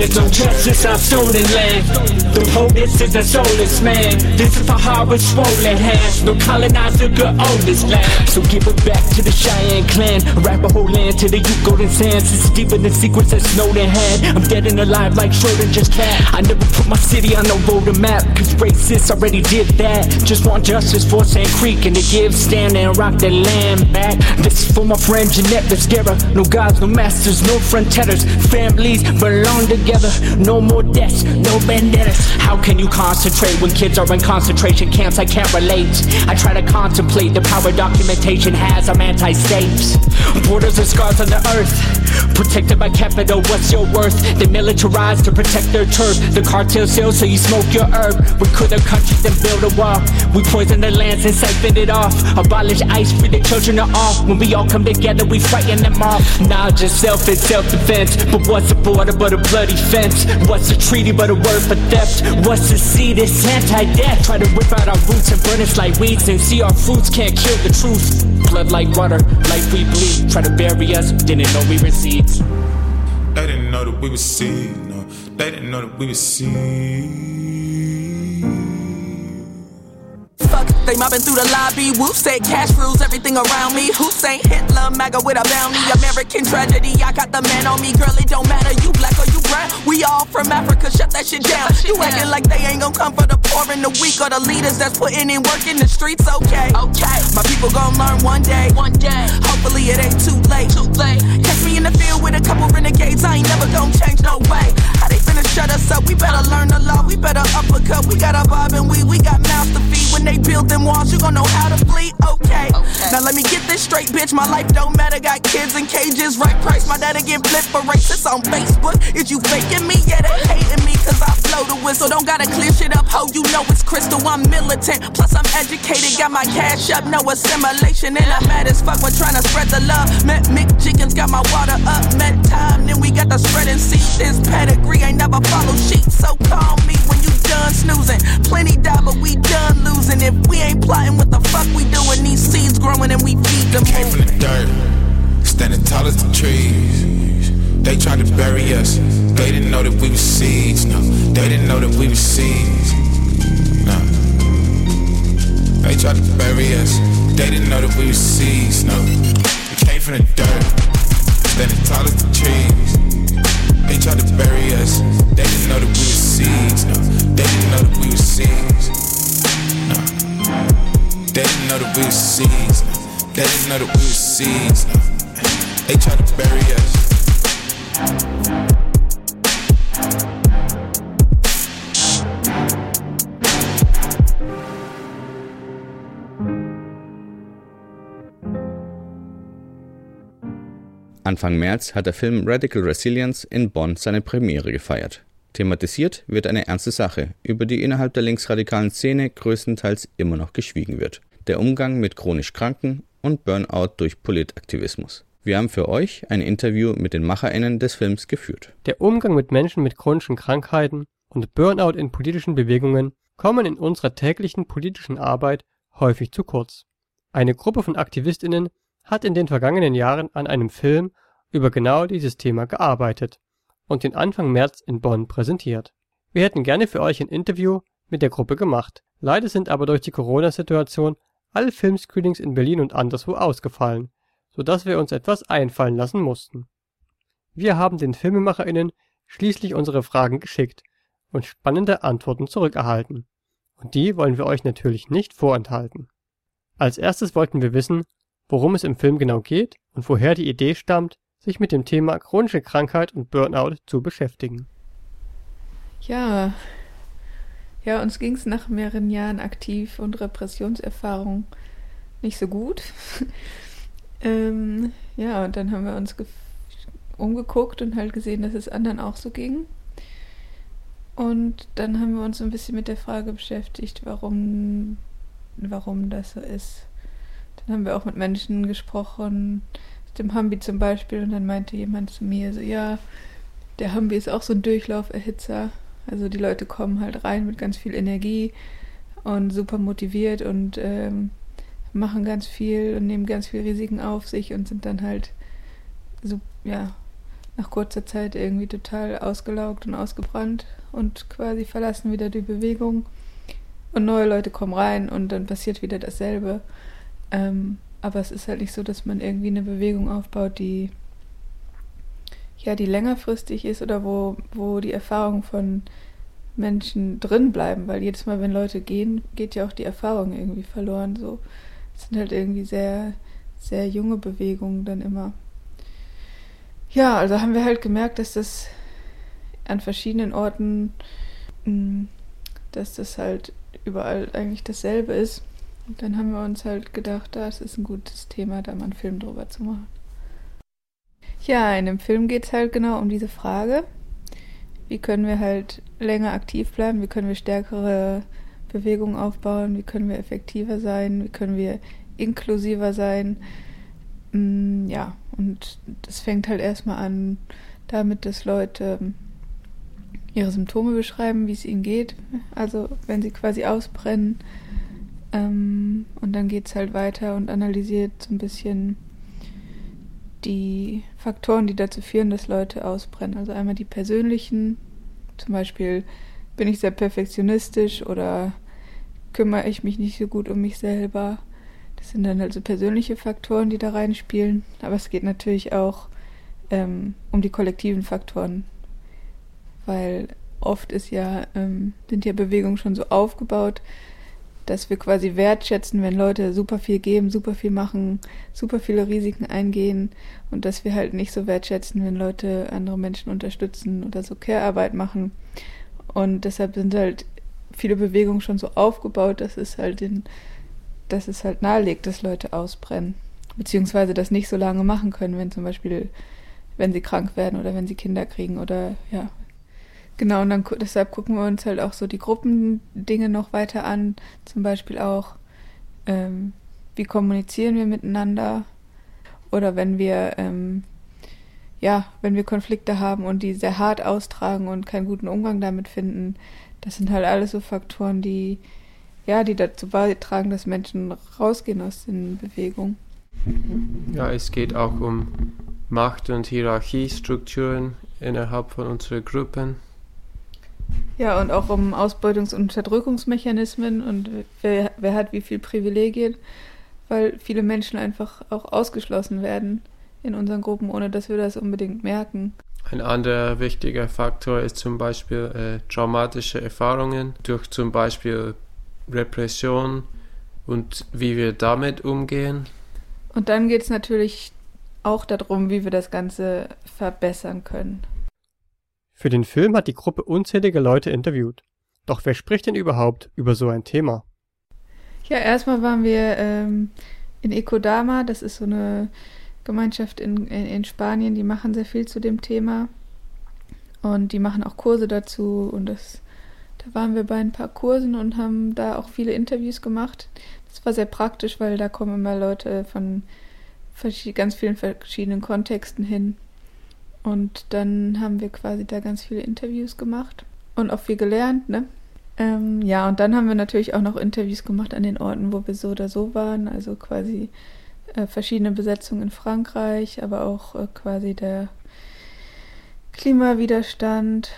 This is our stolen land. The POTUS is a soulless man. This is for Harvard swollen hands. No colonizer could own this land. So give it back to the Cheyenne clan. Wrap a whole land to the Ute Golden Sands. It's deeper than secrets that Snowden had. I'm dead and alive like Schrodinger's cat. I never put my city on no voter map. Cause racists already did that. Just want justice for Sand Creek and to give stand and rock the land back. This is for my friend Jeanette Viscara. No gods, no masters, no fronteras. Families belong together. No more deaths, no vendettas. How can you concentrate when kids are in concentration camps? I can't relate. I try to contemplate the power documentation has. I'm anti-states. Borders are scars on the earth. Protected by capital, what's your worth? They militarize to protect their turf. The cartel sells so you smoke your herb. We could have country then build a wall. We poison the lands and siphon it off. Abolish ICE, free the children of all. When we all come together, we frighten them off. Nah, just self and self-defense. But what's a border but a bloody fence? What's a treaty but a word for theft? What's a seed? It's anti-death. Try to rip out our roots and burn us like weeds and see our fruits can't kill the truth. Blood like water, like we bleed. Try to bury us, didn't know we were seeds. They didn't know that we were seeds. No, they didn't know that we were seeds. They mobbing through the lobby. Whoop said cash rules everything around me. Hussein Hitler, MAGA with a bounty. American tragedy, I got the man on me. Girl, it don't matter, you black or you brown. We all from Africa, shut that shit down. You acting like they ain't gonna come for the poor and the weak or the leaders that's putting in work in the streets. Okay, okay. My people gon' learn one day. One day. Hopefully it ain't too late. Too late. Catch me in the field with a couple renegades. I ain't never gon' change, no way. How they finna shut us up? We better learn the law. We better uppercut. We got a bob and we, we got mouths build them walls, you gon' know how to flee. Okay. Now let me get this straight, bitch. My life don't matter. Got kids in cages, right price. My dad again flip for racist on Facebook. Is you faking me? Yeah, they hating me cause I blow the whistle. Don't gotta clear shit up, ho. You know it's crystal. I'm militant. Plus I'm educated. Got my cash up. No assimilation. And I'm mad as fuck. We're trying to spread the love. Met Mick Chickens. Got my water up. Met time. Then we got the spreading seed. This pedigree ain't never follow sheep. So call me when you done snoozing. Plenty die, but we done losing. If we ain't plotting what the fuck we doing, these seeds growing and we feed them. Came from the dirt, standing tall as the trees. They tried to bury us. They didn't know that we were seeds. No, they didn't know that we were seeds. No. They tried to bury us. They didn't know that we were seeds. No. We came from the dirt, standing tall as the trees. They tried to bury us. They didn't know that we were seeds. No. They didn't know that we were seeds. No. They didn't know that we were seeds. No. They didn't know that we were seeds. No. They tried to bury us. Anfang März hat der Film Radical Resilience in Bonn seine Premiere gefeiert. Thematisiert wird eine ernste Sache, über die innerhalb der linksradikalen Szene größtenteils immer noch geschwiegen wird. Der Umgang mit chronisch Kranken und Burnout durch Politaktivismus. Wir haben für euch ein Interview mit den MacherInnen des Films geführt. Der Umgang mit Menschen mit chronischen Krankheiten und Burnout in politischen Bewegungen kommen in unserer täglichen politischen Arbeit häufig zu kurz. Eine Gruppe von AktivistInnen hat in den vergangenen Jahren an einem Film über genau dieses Thema gearbeitet und den Anfang März in Bonn präsentiert. Wir hätten gerne für euch ein Interview mit der Gruppe gemacht. Leider sind aber durch die Corona-Situation alle Filmscreenings in Berlin und anderswo ausgefallen, sodass wir uns etwas einfallen lassen mussten. Wir haben den FilmemacherInnen schließlich unsere Fragen geschickt und spannende Antworten zurückerhalten. Und die wollen wir euch natürlich nicht vorenthalten. Als erstes wollten wir wissen, worum es im Film genau geht und woher die Idee stammt, sich mit dem Thema chronische Krankheit und Burnout zu beschäftigen. Ja, ja, uns ging es nach mehreren Jahren Aktiv- und Repressionserfahrung nicht so gut. ähm, ja, und dann haben wir uns umgeguckt und halt gesehen, dass es anderen auch so ging. Und dann haben wir uns ein bisschen mit der Frage beschäftigt, warum, warum das so ist. Dann haben wir auch mit Menschen gesprochen, dem Hambi zum Beispiel, und dann meinte jemand zu mir so, ja, der Hambi ist auch so ein Durchlauferhitzer. Also die Leute kommen halt rein mit ganz viel Energie und super motiviert und ähm, machen ganz viel und nehmen ganz viel Risiken auf sich und sind dann halt so, ja, nach kurzer Zeit irgendwie total ausgelaugt und ausgebrannt und quasi verlassen wieder die Bewegung. Und neue Leute kommen rein und dann passiert wieder dasselbe. Ähm, aber es ist halt nicht so, dass man irgendwie eine Bewegung aufbaut, die ja, die längerfristig ist oder wo, wo die Erfahrungen von Menschen drin bleiben, weil jedes Mal, wenn Leute gehen, geht ja auch die Erfahrung irgendwie verloren. So, es sind halt irgendwie sehr, sehr junge Bewegungen dann immer. Ja, also haben wir halt gemerkt, dass das an verschiedenen Orten, mm, dass das halt überall eigentlich dasselbe ist. Und dann haben wir uns halt gedacht, das ist ein gutes Thema, da mal einen Film drüber zu machen. Ja, in dem Film geht es halt genau um diese Frage. Wie können wir halt länger aktiv bleiben? Wie können wir stärkere Bewegungen aufbauen? Wie können wir effektiver sein? Wie können wir inklusiver sein? Mm, ja, und das fängt halt erstmal an damit, dass Leute ihre Symptome beschreiben, wie es ihnen geht. Also wenn sie quasi ausbrennen. Ähm, und dann geht es halt weiter und analysiert so ein bisschen die Faktoren, die dazu führen, dass Leute ausbrennen. Also einmal die persönlichen, zum Beispiel bin ich sehr perfektionistisch oder kümmere ich mich nicht so gut um mich selber. Das sind dann also persönliche Faktoren, die da reinspielen. Aber es geht natürlich auch ähm, um die kollektiven Faktoren, weil oft ist ja, ähm, sind ja Bewegungen schon so aufgebaut, dass wir quasi wertschätzen, wenn Leute super viel geben, super viel machen, super viele Risiken eingehen und dass wir halt nicht so wertschätzen, wenn Leute andere Menschen unterstützen oder so Care-Arbeit machen. Und deshalb sind halt viele Bewegungen schon so aufgebaut, dass es halt den, dass es halt nahelegt, dass Leute ausbrennen. Beziehungsweise das nicht so lange machen können, wenn zum Beispiel, wenn sie krank werden oder wenn sie Kinder kriegen oder ja, Genau, und dann deshalb gucken wir uns halt auch so die Gruppendinge noch weiter an. Zum Beispiel auch, ähm, wie kommunizieren wir miteinander? Oder wenn wir, ähm, ja, wenn wir Konflikte haben und die sehr hart austragen und keinen guten Umgang damit finden, das sind halt alles so Faktoren, die, ja, die dazu beitragen, dass Menschen rausgehen aus den Bewegungen. Ja, es geht auch um Macht- und Hierarchiestrukturen innerhalb von unseren Gruppen. Ja, und auch um Ausbeutungs- und Unterdrückungsmechanismen und wer, wer hat wie viel Privilegien, weil viele Menschen einfach auch ausgeschlossen werden in unseren Gruppen, ohne dass wir das unbedingt merken. Ein anderer wichtiger Faktor ist zum Beispiel äh, traumatische Erfahrungen durch zum Beispiel Repression und wie wir damit umgehen. Und dann geht es natürlich auch darum, wie wir das Ganze verbessern können. Für den Film hat die Gruppe unzählige Leute interviewt. Doch wer spricht denn überhaupt über so ein Thema? Ja, erstmal waren wir ähm, in Ecodama, das ist so eine Gemeinschaft in, in, in, Spanien, die machen sehr viel zu dem Thema. Und die machen auch Kurse dazu und das, da waren wir bei ein paar Kursen und haben da auch viele Interviews gemacht. Das war sehr praktisch, weil da kommen immer Leute von ganz vielen verschiedenen Kontexten hin. Und dann haben wir quasi da ganz viele Interviews gemacht und auch viel gelernt, ne? Ähm, ja, und dann haben wir natürlich auch noch Interviews gemacht an den Orten, wo wir so oder so waren, also quasi äh, verschiedene Besetzungen in Frankreich, aber auch äh, quasi der Klimawiderstand,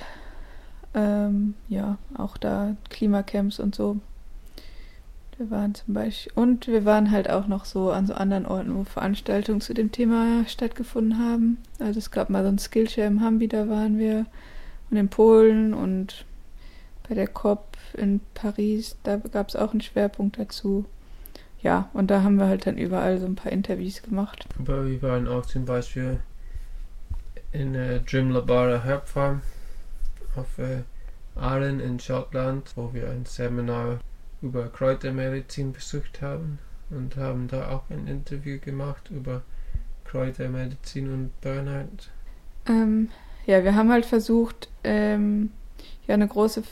ähm, ja, auch da Klimacamps und so. Wir waren zum Beispiel, und wir waren halt auch noch so an so anderen Orten, wo Veranstaltungen zu dem Thema stattgefunden haben. Also es gab mal so ein Skillshare im Hambi, da waren wir, und in Polen und bei der COP in Paris, da gab es auch einen Schwerpunkt dazu. Ja, und da haben wir halt dann überall so ein paar Interviews gemacht. Aber wir waren auch zum Beispiel in der Jim Labara Herbfarm auf äh, Arlen in Schottland, wo wir ein Seminar über Kräutermedizin besucht haben und haben da auch ein Interview gemacht über Kräutermedizin und Burnout. Ähm, ja, wir haben halt versucht, ähm, ja, eine große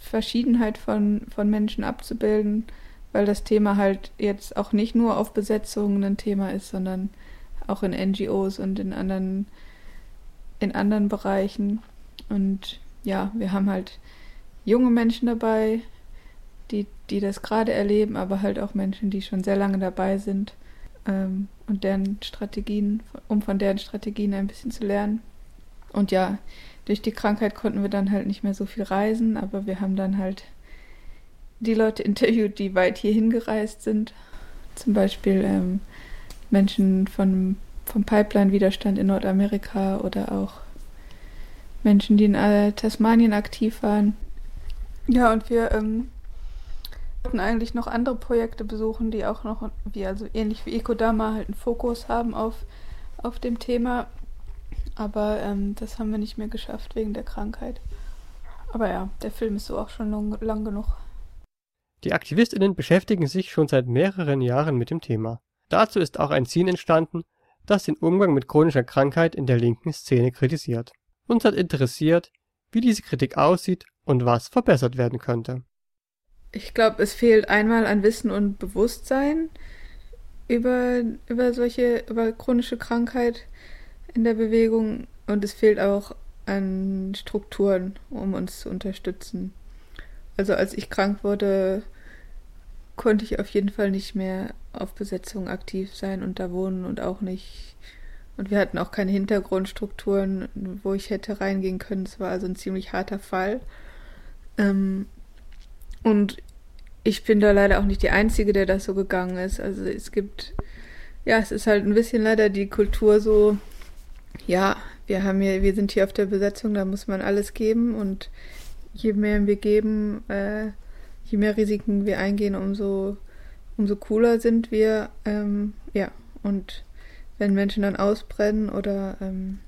Verschiedenheit von, von Menschen abzubilden, weil das Thema halt jetzt auch nicht nur auf Besetzungen ein Thema ist, sondern auch in NGOs und in anderen, in anderen Bereichen. Und ja, wir haben halt junge Menschen dabei, die, das gerade erleben, aber halt auch Menschen, die schon sehr lange dabei sind ähm, und deren Strategien, um von deren Strategien ein bisschen zu lernen. Und ja, durch die Krankheit konnten wir dann halt nicht mehr so viel reisen, aber wir haben dann halt die Leute interviewt, die weit hierhin gereist sind. Zum Beispiel ähm, Menschen von, vom Pipeline-Widerstand in Nordamerika oder auch Menschen, die in äh, Tasmanien aktiv waren. Ja, und wir ähm, wollten eigentlich noch andere Projekte besuchen, die auch noch, wie also ähnlich wie Ekodama, halt einen Fokus haben auf, auf dem Thema. Aber ähm, das haben wir nicht mehr geschafft wegen der Krankheit. Aber ja, der Film ist so auch schon lang, lang genug. Die AktivistInnen beschäftigen sich schon seit mehreren Jahren mit dem Thema. Dazu ist auch ein Ziel entstanden, das den Umgang mit chronischer Krankheit in der linken Szene kritisiert. Uns hat interessiert, wie diese Kritik aussieht und was verbessert werden könnte. Ich glaube, es fehlt einmal an Wissen und Bewusstsein über, über solche, über chronische Krankheit in der Bewegung und es fehlt auch an Strukturen, um uns zu unterstützen. Also als ich krank wurde, konnte ich auf jeden Fall nicht mehr auf Besetzung aktiv sein und da wohnen und auch nicht. Und wir hatten auch keine Hintergrundstrukturen, wo ich hätte reingehen können. Es war also ein ziemlich harter Fall. Ähm, und ich bin da leider auch nicht die Einzige, der das so gegangen ist. Also es gibt, ja, es ist halt ein bisschen leider die Kultur so, ja, wir haben hier, wir sind hier auf der Besetzung, da muss man alles geben und je mehr wir geben, äh, je mehr Risiken wir eingehen, umso, umso cooler sind wir. Ähm, ja, und wenn Menschen dann ausbrennen oder ähm,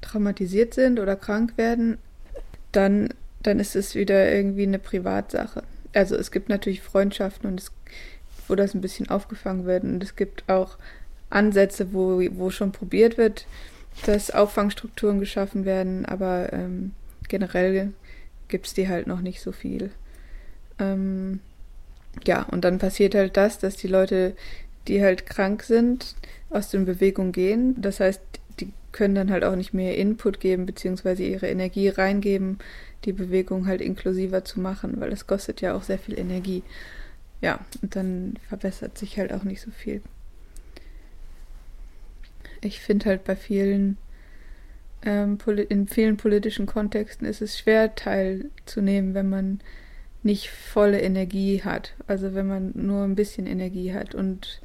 traumatisiert sind oder krank werden, dann, dann ist es wieder irgendwie eine Privatsache. Also es gibt natürlich Freundschaften und es, wo das ein bisschen aufgefangen wird und es gibt auch Ansätze, wo, wo schon probiert wird, dass Auffangstrukturen geschaffen werden, aber ähm, generell gibt es die halt noch nicht so viel. Ähm, ja, und dann passiert halt das, dass die Leute, die halt krank sind, aus den Bewegungen gehen. Das heißt, die können dann halt auch nicht mehr Input geben, beziehungsweise ihre Energie reingeben, die Bewegung halt inklusiver zu machen, weil es kostet ja auch sehr viel Energie. Ja, und dann verbessert sich halt auch nicht so viel. Ich finde halt bei vielen ähm, in vielen politischen Kontexten ist es schwer teilzunehmen, wenn man nicht volle Energie hat. Also wenn man nur ein bisschen Energie hat und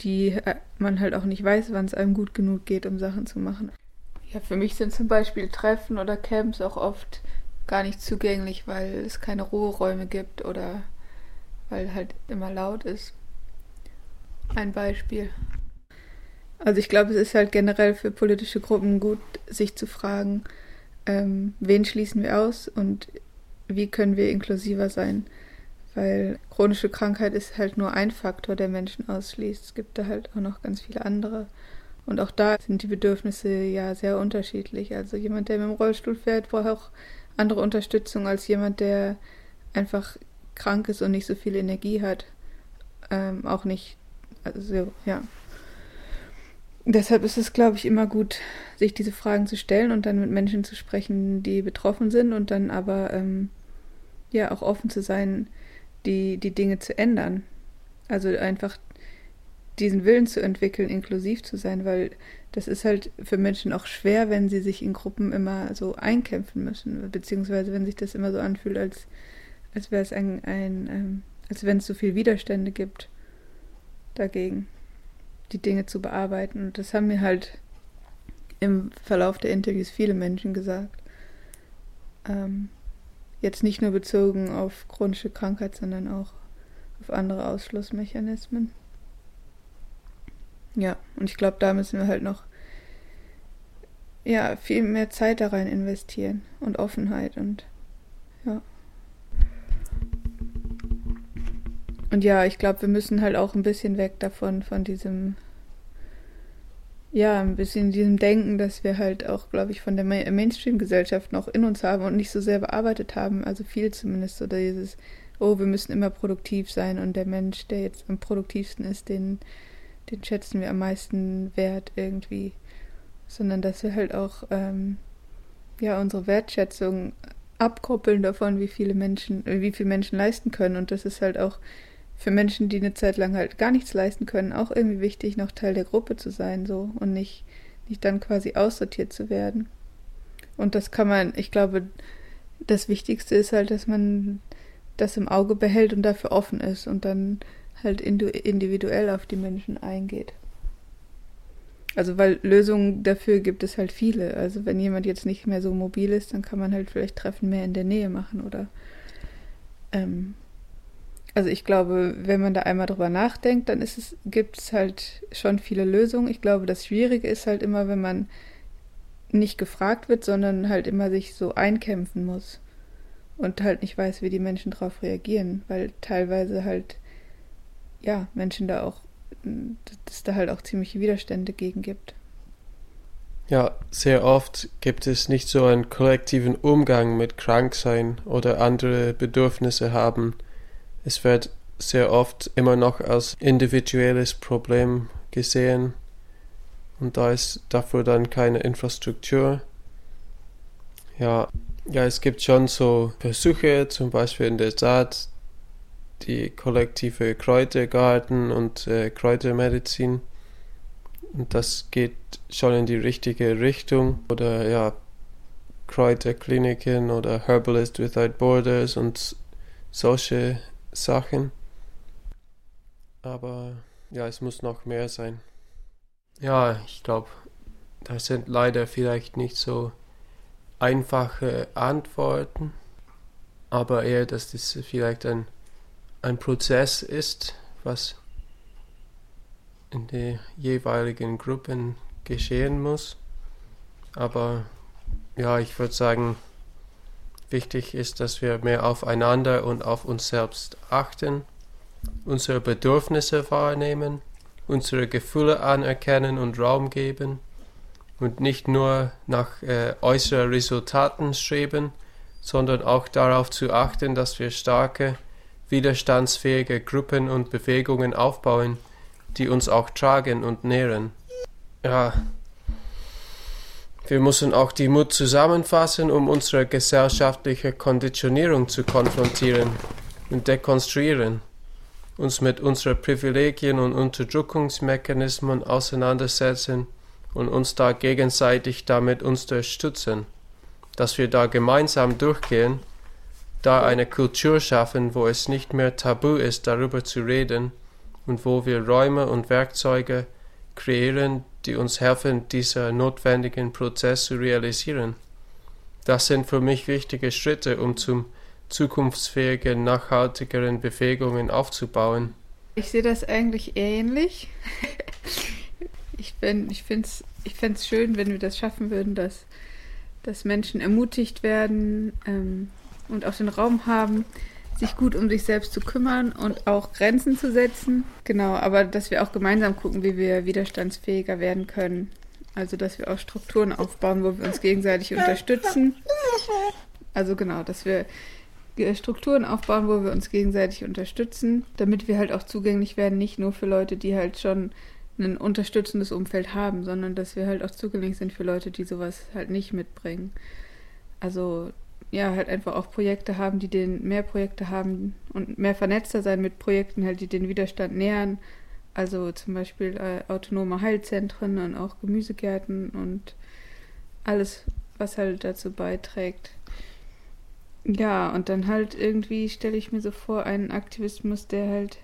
die äh, man halt auch nicht weiß, wann es einem gut genug geht, um Sachen zu machen. Ja, für mich sind zum Beispiel Treffen oder Camps auch oft gar nicht zugänglich, weil es keine Ruheräume gibt oder weil halt immer laut ist. Ein Beispiel. Also ich glaube, es ist halt generell für politische Gruppen gut, sich zu fragen, ähm, wen schließen wir aus und wie können wir inklusiver sein. Weil chronische Krankheit ist halt nur ein Faktor, der Menschen ausschließt. Es gibt da halt auch noch ganz viele andere. Und auch da sind die Bedürfnisse ja sehr unterschiedlich. Also jemand, der mit dem Rollstuhl fährt, braucht auch andere Unterstützung als jemand, der einfach krank ist und nicht so viel Energie hat. Ähm, auch nicht, also ja, Deshalb ist es, glaube ich, immer gut, sich diese Fragen zu stellen und dann mit Menschen zu sprechen, die betroffen sind und dann aber ähm, ja auch offen zu sein, die, die Dinge zu ändern. Also einfach diesen Willen zu entwickeln, inklusiv zu sein, weil das ist halt für Menschen auch schwer, wenn sie sich in Gruppen immer so einkämpfen müssen, beziehungsweise wenn sich das immer so anfühlt, als, als wäre es ein, ein ähm, als wenn es so viel Widerstände gibt dagegen die Dinge zu bearbeiten. Und das haben mir halt im Verlauf der Interviews viele Menschen gesagt. Ähm, jetzt nicht nur bezogen auf chronische Krankheit, sondern auch auf andere Ausschlussmechanismen. Ja, und ich glaube, da müssen wir halt noch ja, viel mehr Zeit da rein investieren und Offenheit und ja. Und ja, ich glaube, wir müssen halt auch ein bisschen weg davon, von diesem, ja, ein bisschen diesem Denken, dass wir halt auch, glaube ich, von der Mainstream-Gesellschaft noch in uns haben und nicht so sehr bearbeitet haben, also viel zumindest, oder dieses, oh, wir müssen immer produktiv sein und der Mensch, der jetzt am produktivsten ist, den, den schätzen wir am meisten wert irgendwie. Sondern dass wir halt auch, ähm, ja, unsere Wertschätzung abkoppeln davon, wie viele Menschen, wie viele Menschen leisten können. Und das ist halt auch für Menschen, die eine Zeit lang halt gar nichts leisten können, auch irgendwie wichtig, noch Teil der Gruppe zu sein, so und nicht, nicht dann quasi aussortiert zu werden. Und das kann man, ich glaube, das Wichtigste ist halt, dass man das im Auge behält und dafür offen ist und dann halt individuell auf die Menschen eingeht. Also weil Lösungen dafür gibt es halt viele. Also wenn jemand jetzt nicht mehr so mobil ist, dann kann man halt vielleicht Treffen mehr in der Nähe machen oder ähm, also ich glaube, wenn man da einmal drüber nachdenkt, dann ist es, gibt es halt schon viele Lösungen. Ich glaube, das Schwierige ist halt immer, wenn man nicht gefragt wird, sondern halt immer sich so einkämpfen muss und halt nicht weiß, wie die Menschen darauf reagieren, weil teilweise halt ja Menschen da auch, dass da halt auch ziemliche Widerstände gegen gibt. Ja, sehr oft gibt es nicht so einen kollektiven Umgang mit Kranksein oder andere Bedürfnisse haben. Es wird sehr oft immer noch als individuelles Problem gesehen und da ist dafür dann keine Infrastruktur. Ja, ja, es gibt schon so Versuche, zum Beispiel in der Stadt, die kollektive Kräutergarten und äh, Kräutermedizin. Und das geht schon in die richtige Richtung. Oder ja, Kräuterkliniken oder Herbalist Without Borders und solche Sachen. Aber ja, es muss noch mehr sein. Ja, ich glaube, da sind leider vielleicht nicht so einfache Antworten, aber eher, dass das vielleicht ein, ein Prozess ist, was in den jeweiligen Gruppen geschehen muss. Aber ja, ich würde sagen, wichtig ist, dass wir mehr aufeinander und auf uns selbst achten, unsere Bedürfnisse wahrnehmen, unsere Gefühle anerkennen und Raum geben und nicht nur nach äh, äußeren Resultaten streben, sondern auch darauf zu achten, dass wir starke, widerstandsfähige Gruppen und Bewegungen aufbauen, die uns auch tragen und nähren. Ja, wir müssen auch die Mut zusammenfassen, um unsere gesellschaftliche Konditionierung zu konfrontieren und dekonstruieren, uns mit unseren Privilegien und Unterdrückungsmechanismen auseinandersetzen und uns da gegenseitig damit unterstützen, dass wir da gemeinsam durchgehen, da eine Kultur schaffen, wo es nicht mehr tabu ist, darüber zu reden und wo wir Räume und Werkzeuge kreieren, die uns helfen, diesen notwendigen Prozess zu realisieren. Das sind für mich wichtige Schritte, um zum zukunftsfähigen, nachhaltigeren Bewegungen aufzubauen. Ich sehe das eigentlich ähnlich. ich bin, ich finde es ich find's schön, wenn wir das schaffen würden, dass, dass Menschen ermutigt werden ähm, und auch den Raum haben, sich gut um sich selbst zu kümmern und auch Grenzen zu setzen. Genau, aber dass wir auch gemeinsam gucken, wie wir widerstandsfähiger werden können. Also, dass wir auch Strukturen aufbauen, wo wir uns gegenseitig unterstützen. Also genau, dass wir Strukturen aufbauen, wo wir uns gegenseitig unterstützen, damit wir halt auch zugänglich werden, nicht nur für Leute, die halt schon ein unterstützendes Umfeld haben, sondern dass wir halt auch zugänglich sind für Leute, die sowas halt nicht mitbringen. Also ja, halt einfach auch Projekte haben, die den mehr Projekte haben und mehr vernetzter sein mit Projekten halt, die den Widerstand nähern. Also zum Beispiel äh, autonome Heilzentren und auch Gemüsegärten und alles, was halt dazu beiträgt. Ja, und dann halt irgendwie stelle ich mir so vor, einen Aktivismus, der halt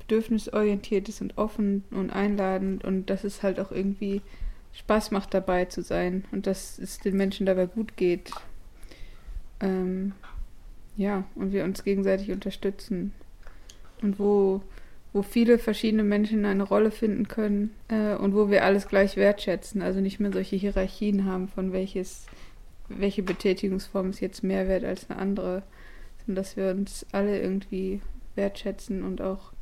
bedürfnisorientiert ist und offen und einladend und dass es halt auch irgendwie Spaß macht, dabei zu sein und dass es den Menschen dabei gut geht. Ähm, ja, und wir uns gegenseitig unterstützen. Und wo, wo viele verschiedene Menschen eine Rolle finden können äh, und wo wir alles gleich wertschätzen. Also nicht mehr solche Hierarchien haben, von welches, welche Betätigungsform ist jetzt mehr wert als eine andere, sondern dass wir uns alle irgendwie wertschätzen und auch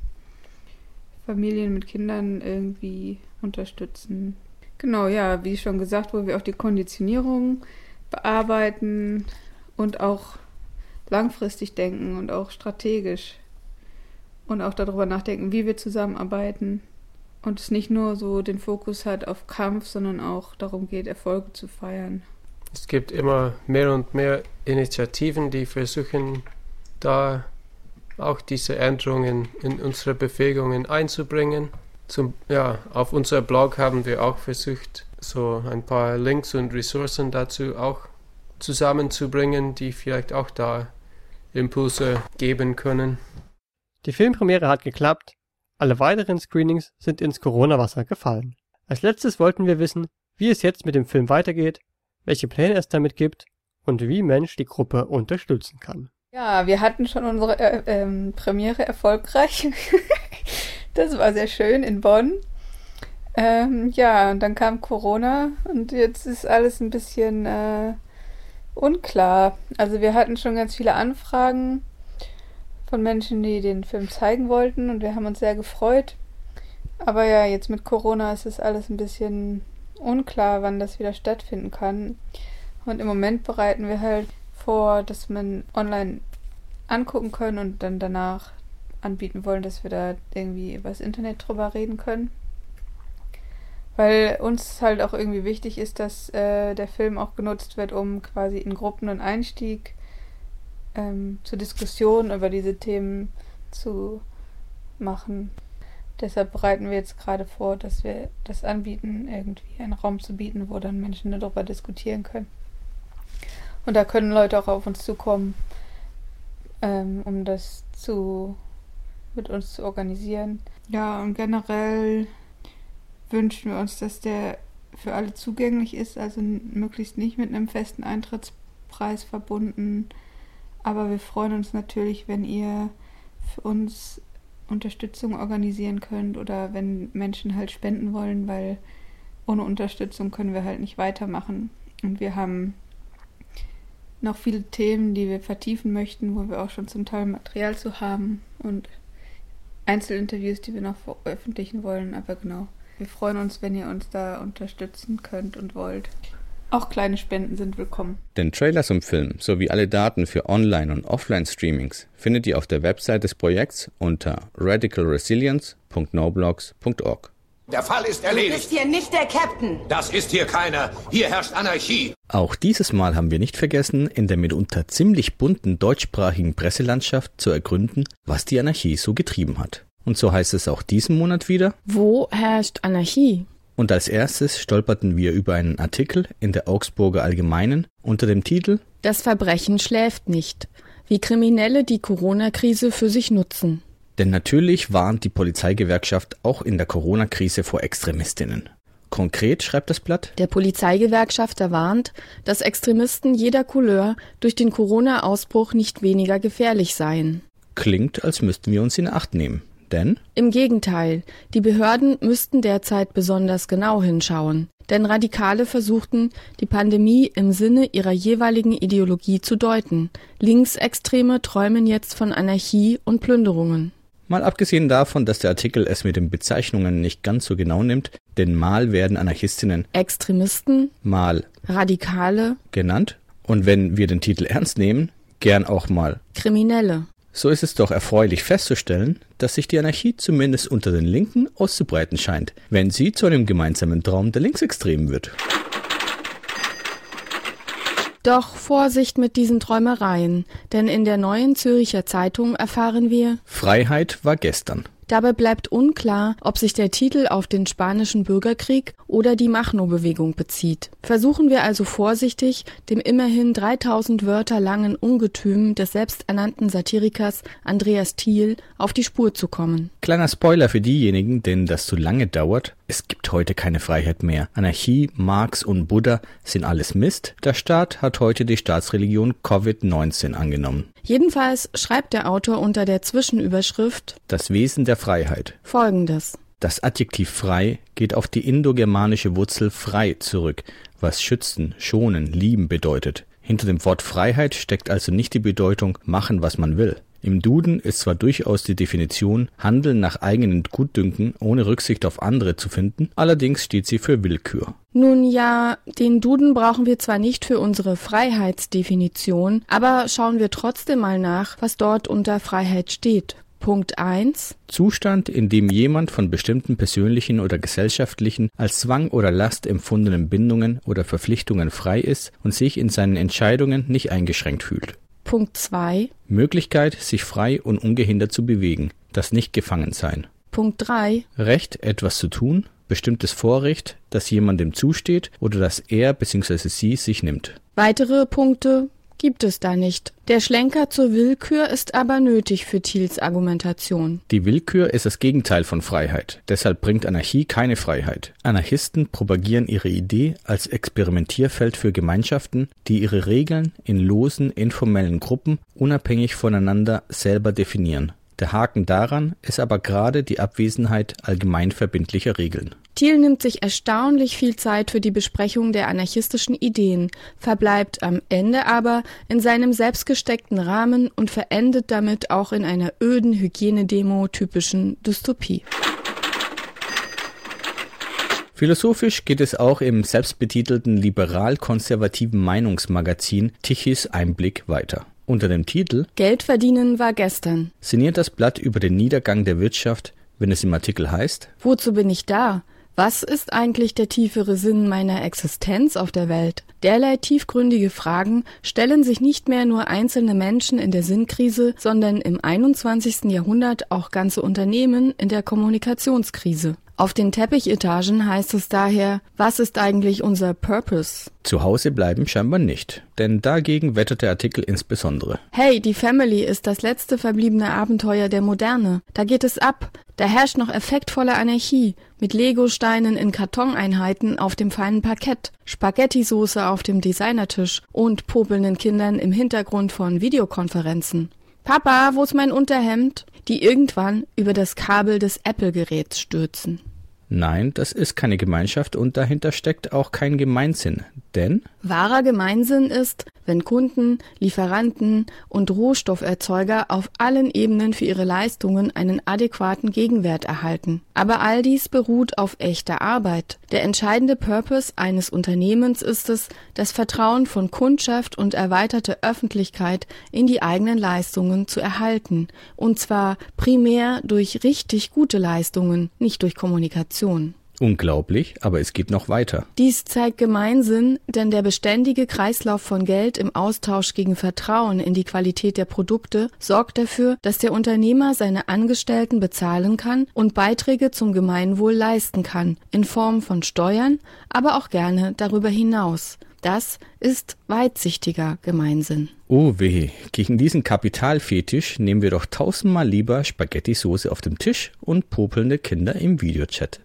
Familien mit Kindern irgendwie unterstützen. Genau, ja, wie schon gesagt, wo wir auch die Konditionierung bearbeiten und auch langfristig denken und auch strategisch und auch darüber nachdenken, wie wir zusammenarbeiten und es nicht nur so den Fokus hat auf Kampf, sondern auch darum geht, Erfolge zu feiern. Es gibt immer mehr und mehr Initiativen, die versuchen, da auch diese Änderungen in unsere Bewegungen einzubringen. Zum, ja, auf unserem Blog haben wir auch versucht, so ein paar Links und Ressourcen dazu auch zusammenzubringen, die vielleicht auch da Impulse geben können. Die Filmpremiere hat geklappt, alle weiteren Screenings sind ins Corona-Wasser gefallen. Als letztes wollten wir wissen, wie es jetzt mit dem Film weitergeht, welche Pläne es damit gibt und wie Mensch die Gruppe unterstützen kann. Ja, wir hatten schon unsere äh, ähm, Premiere erfolgreich. das war sehr schön in Bonn. Ähm, ja, und dann kam Corona und jetzt ist alles ein bisschen äh, unklar. Also wir hatten schon ganz viele Anfragen von Menschen, die den Film zeigen wollten und wir haben uns sehr gefreut. Aber ja, jetzt mit Corona ist es alles ein bisschen unklar, wann das wieder stattfinden kann. Und im Moment bereiten wir halt vor, dass man online angucken können und dann danach anbieten wollen, dass wir da irgendwie über das Internet drüber reden können. Weil uns halt auch irgendwie wichtig ist, dass äh, der Film auch genutzt wird, um quasi in Gruppen einen Einstieg ähm, zur Diskussion über diese Themen zu machen. Deshalb bereiten wir jetzt gerade vor, dass wir das anbieten, irgendwie einen Raum zu bieten, wo dann Menschen darüber diskutieren können. Und da können Leute auch auf uns zukommen, ähm, um das zu mit uns zu organisieren. Ja, und generell wünschen wir uns, dass der für alle zugänglich ist, also möglichst nicht mit einem festen Eintrittspreis verbunden. Aber wir freuen uns natürlich, wenn ihr für uns Unterstützung organisieren könnt oder wenn Menschen halt spenden wollen, weil ohne Unterstützung können wir halt nicht weitermachen. Und wir haben noch viele Themen, die wir vertiefen möchten, wo wir auch schon zum Teil Material zu haben und Einzelinterviews, die wir noch veröffentlichen wollen. Aber genau, wir freuen uns, wenn ihr uns da unterstützen könnt und wollt. Auch kleine Spenden sind willkommen. Den Trailer zum Film sowie alle Daten für Online- und Offline-Streamings findet ihr auf der Website des Projekts unter radicalresilience.noblogs.org. Der Fall ist erledigt. Du bist hier nicht der Captain. Das ist hier keiner. Hier herrscht Anarchie. Auch dieses Mal haben wir nicht vergessen, in der mitunter ziemlich bunten deutschsprachigen Presselandschaft zu ergründen, was die Anarchie so getrieben hat. Und so heißt es auch diesen Monat wieder. Wo herrscht Anarchie? Und als erstes stolperten wir über einen Artikel in der Augsburger Allgemeinen unter dem Titel Das Verbrechen schläft nicht, wie Kriminelle die Corona-Krise für sich nutzen. Denn natürlich warnt die Polizeigewerkschaft auch in der Corona-Krise vor Extremistinnen. Konkret schreibt das Blatt Der Polizeigewerkschafter warnt, dass Extremisten jeder Couleur durch den Corona-Ausbruch nicht weniger gefährlich seien. Klingt, als müssten wir uns in Acht nehmen. Denn? Im Gegenteil, die Behörden müssten derzeit besonders genau hinschauen. Denn Radikale versuchten, die Pandemie im Sinne ihrer jeweiligen Ideologie zu deuten. Linksextreme träumen jetzt von Anarchie und Plünderungen. Mal abgesehen davon, dass der Artikel es mit den Bezeichnungen nicht ganz so genau nimmt, denn mal werden Anarchistinnen Extremisten, mal Radikale genannt und wenn wir den Titel ernst nehmen, gern auch mal Kriminelle. So ist es doch erfreulich festzustellen, dass sich die Anarchie zumindest unter den Linken auszubreiten scheint, wenn sie zu einem gemeinsamen Traum der Linksextremen wird. Doch Vorsicht mit diesen Träumereien, denn in der neuen Züricher Zeitung erfahren wir Freiheit war gestern. Dabei bleibt unklar, ob sich der Titel auf den spanischen Bürgerkrieg oder die Machno-Bewegung bezieht. Versuchen wir also vorsichtig, dem immerhin 3000 Wörter langen Ungetüm des selbsternannten Satirikers Andreas Thiel auf die Spur zu kommen. Kleiner Spoiler für diejenigen, denen das zu lange dauert. Es gibt heute keine Freiheit mehr. Anarchie, Marx und Buddha sind alles Mist. Der Staat hat heute die Staatsreligion Covid-19 angenommen. Jedenfalls schreibt der Autor unter der Zwischenüberschrift Das Wesen der Freiheit folgendes. Das Adjektiv frei geht auf die indogermanische Wurzel frei zurück, was schützen, schonen, lieben bedeutet. Hinter dem Wort Freiheit steckt also nicht die Bedeutung machen, was man will. Im Duden ist zwar durchaus die Definition Handeln nach eigenen Gutdünken ohne Rücksicht auf andere zu finden, allerdings steht sie für Willkür. Nun ja, den Duden brauchen wir zwar nicht für unsere Freiheitsdefinition, aber schauen wir trotzdem mal nach, was dort unter Freiheit steht. Punkt 1. Zustand, in dem jemand von bestimmten persönlichen oder gesellschaftlichen als Zwang oder Last empfundenen Bindungen oder Verpflichtungen frei ist und sich in seinen Entscheidungen nicht eingeschränkt fühlt. Punkt 2. Möglichkeit, sich frei und ungehindert zu bewegen, das Nicht-Gefangensein. Punkt 3. Recht, etwas zu tun, bestimmtes Vorrecht, das jemandem zusteht oder das er bzw. sie sich nimmt. Weitere Punkte gibt es da nicht. Der Schlenker zur Willkür ist aber nötig für Thiels Argumentation. Die Willkür ist das Gegenteil von Freiheit. Deshalb bringt Anarchie keine Freiheit. Anarchisten propagieren ihre Idee als Experimentierfeld für Gemeinschaften, die ihre Regeln in losen, informellen Gruppen unabhängig voneinander selber definieren. Der Haken daran ist aber gerade die Abwesenheit allgemein verbindlicher Regeln. Thiel nimmt sich erstaunlich viel Zeit für die Besprechung der anarchistischen Ideen, verbleibt am Ende aber in seinem selbstgesteckten Rahmen und verendet damit auch in einer öden Hygienedemo typischen Dystopie. Philosophisch geht es auch im selbstbetitelten liberal-konservativen Meinungsmagazin Tichys Einblick weiter. Unter dem Titel Geld verdienen war gestern sinniert das Blatt über den Niedergang der Wirtschaft, wenn es im Artikel heißt Wozu bin ich da? Was ist eigentlich der tiefere Sinn meiner Existenz auf der Welt? Derlei tiefgründige Fragen stellen sich nicht mehr nur einzelne Menschen in der Sinnkrise, sondern im 21. Jahrhundert auch ganze Unternehmen in der Kommunikationskrise. Auf den Teppichetagen heißt es daher, was ist eigentlich unser Purpose? Zu Hause bleiben scheinbar nicht, denn dagegen wettet der Artikel insbesondere. Hey, die Family ist das letzte verbliebene Abenteuer der Moderne. Da geht es ab. Da herrscht noch effektvolle Anarchie mit Legosteinen in Kartoneinheiten auf dem feinen Parkett, Spaghetti-Soße auf dem Designertisch und popelnden Kindern im Hintergrund von Videokonferenzen. Papa, wo ist mein Unterhemd? Die irgendwann über das Kabel des Apple-Geräts stürzen. Nein, das ist keine Gemeinschaft und dahinter steckt auch kein Gemeinsinn. Denn wahrer Gemeinsinn ist, wenn Kunden, Lieferanten und Rohstofferzeuger auf allen Ebenen für ihre Leistungen einen adäquaten Gegenwert erhalten. Aber all dies beruht auf echter Arbeit. Der entscheidende Purpose eines Unternehmens ist es, das Vertrauen von Kundschaft und erweiterte Öffentlichkeit in die eigenen Leistungen zu erhalten. Und zwar primär durch richtig gute Leistungen, nicht durch Kommunikation. Unglaublich, aber es geht noch weiter. Dies zeigt Gemeinsinn, denn der beständige Kreislauf von Geld im Austausch gegen Vertrauen in die Qualität der Produkte sorgt dafür, dass der Unternehmer seine Angestellten bezahlen kann und Beiträge zum Gemeinwohl leisten kann, in Form von Steuern, aber auch gerne darüber hinaus. Das ist weitsichtiger Gemeinsinn. Oh weh, gegen diesen Kapitalfetisch nehmen wir doch tausendmal lieber Spaghetti-Soße auf dem Tisch und popelnde Kinder im Videochat.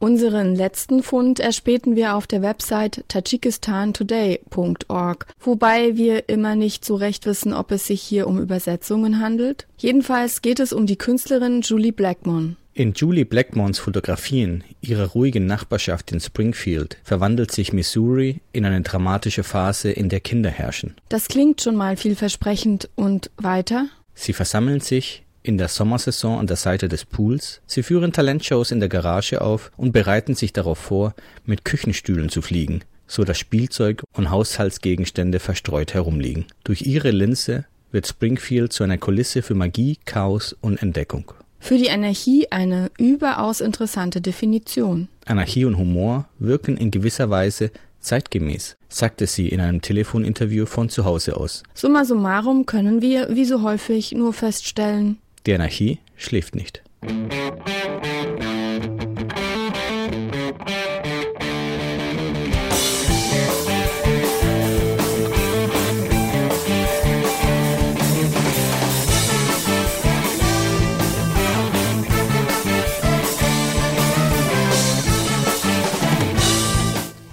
Unseren letzten Fund erspähten wir auf der Website tadschikistantoday.org, wobei wir immer nicht so recht wissen, ob es sich hier um Übersetzungen handelt. Jedenfalls geht es um die Künstlerin Julie Blackmon. In Julie Blackmons Fotografien ihrer ruhigen Nachbarschaft in Springfield verwandelt sich Missouri in eine dramatische Phase, in der Kinder herrschen. Das klingt schon mal vielversprechend und weiter? Sie versammeln sich in der Sommersaison an der Seite des Pools, sie führen Talentshows in der Garage auf und bereiten sich darauf vor, mit Küchenstühlen zu fliegen, so dass Spielzeug und Haushaltsgegenstände verstreut herumliegen. Durch ihre Linse wird Springfield zu einer Kulisse für Magie, Chaos und Entdeckung. Für die Anarchie eine überaus interessante Definition. Anarchie und Humor wirken in gewisser Weise zeitgemäß, sagte sie in einem Telefoninterview von zu Hause aus. Summa summarum können wir, wie so häufig, nur feststellen, die Anarchie schläft nicht.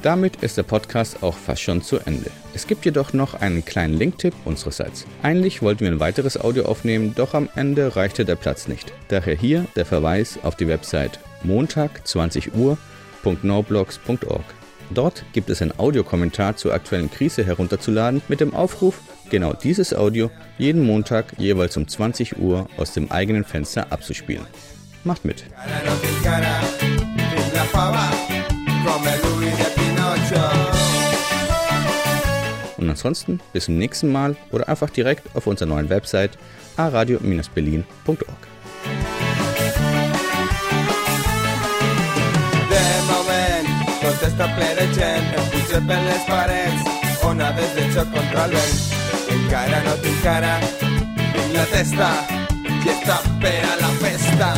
Damit ist der Podcast auch fast schon zu Ende. Es gibt jedoch noch einen kleinen Linktipp unsererseits. Eigentlich wollten wir ein weiteres Audio aufnehmen, doch am Ende reichte der Platz nicht. Daher hier der Verweis auf die Website montag 20 Uhr.noblogs.org. Dort gibt es ein Audiokommentar zur aktuellen Krise herunterzuladen mit dem Aufruf, genau dieses Audio jeden Montag jeweils um 20 Uhr aus dem eigenen Fenster abzuspielen. Macht mit. Und ansonsten bis zum nächsten Mal oder einfach direkt auf unserer neuen Website aradio-berlin.org. tot està ple de gent Em per les parets Onades de xoc contra el vent Encara no tinc cara Tinc la testa I està per a la festa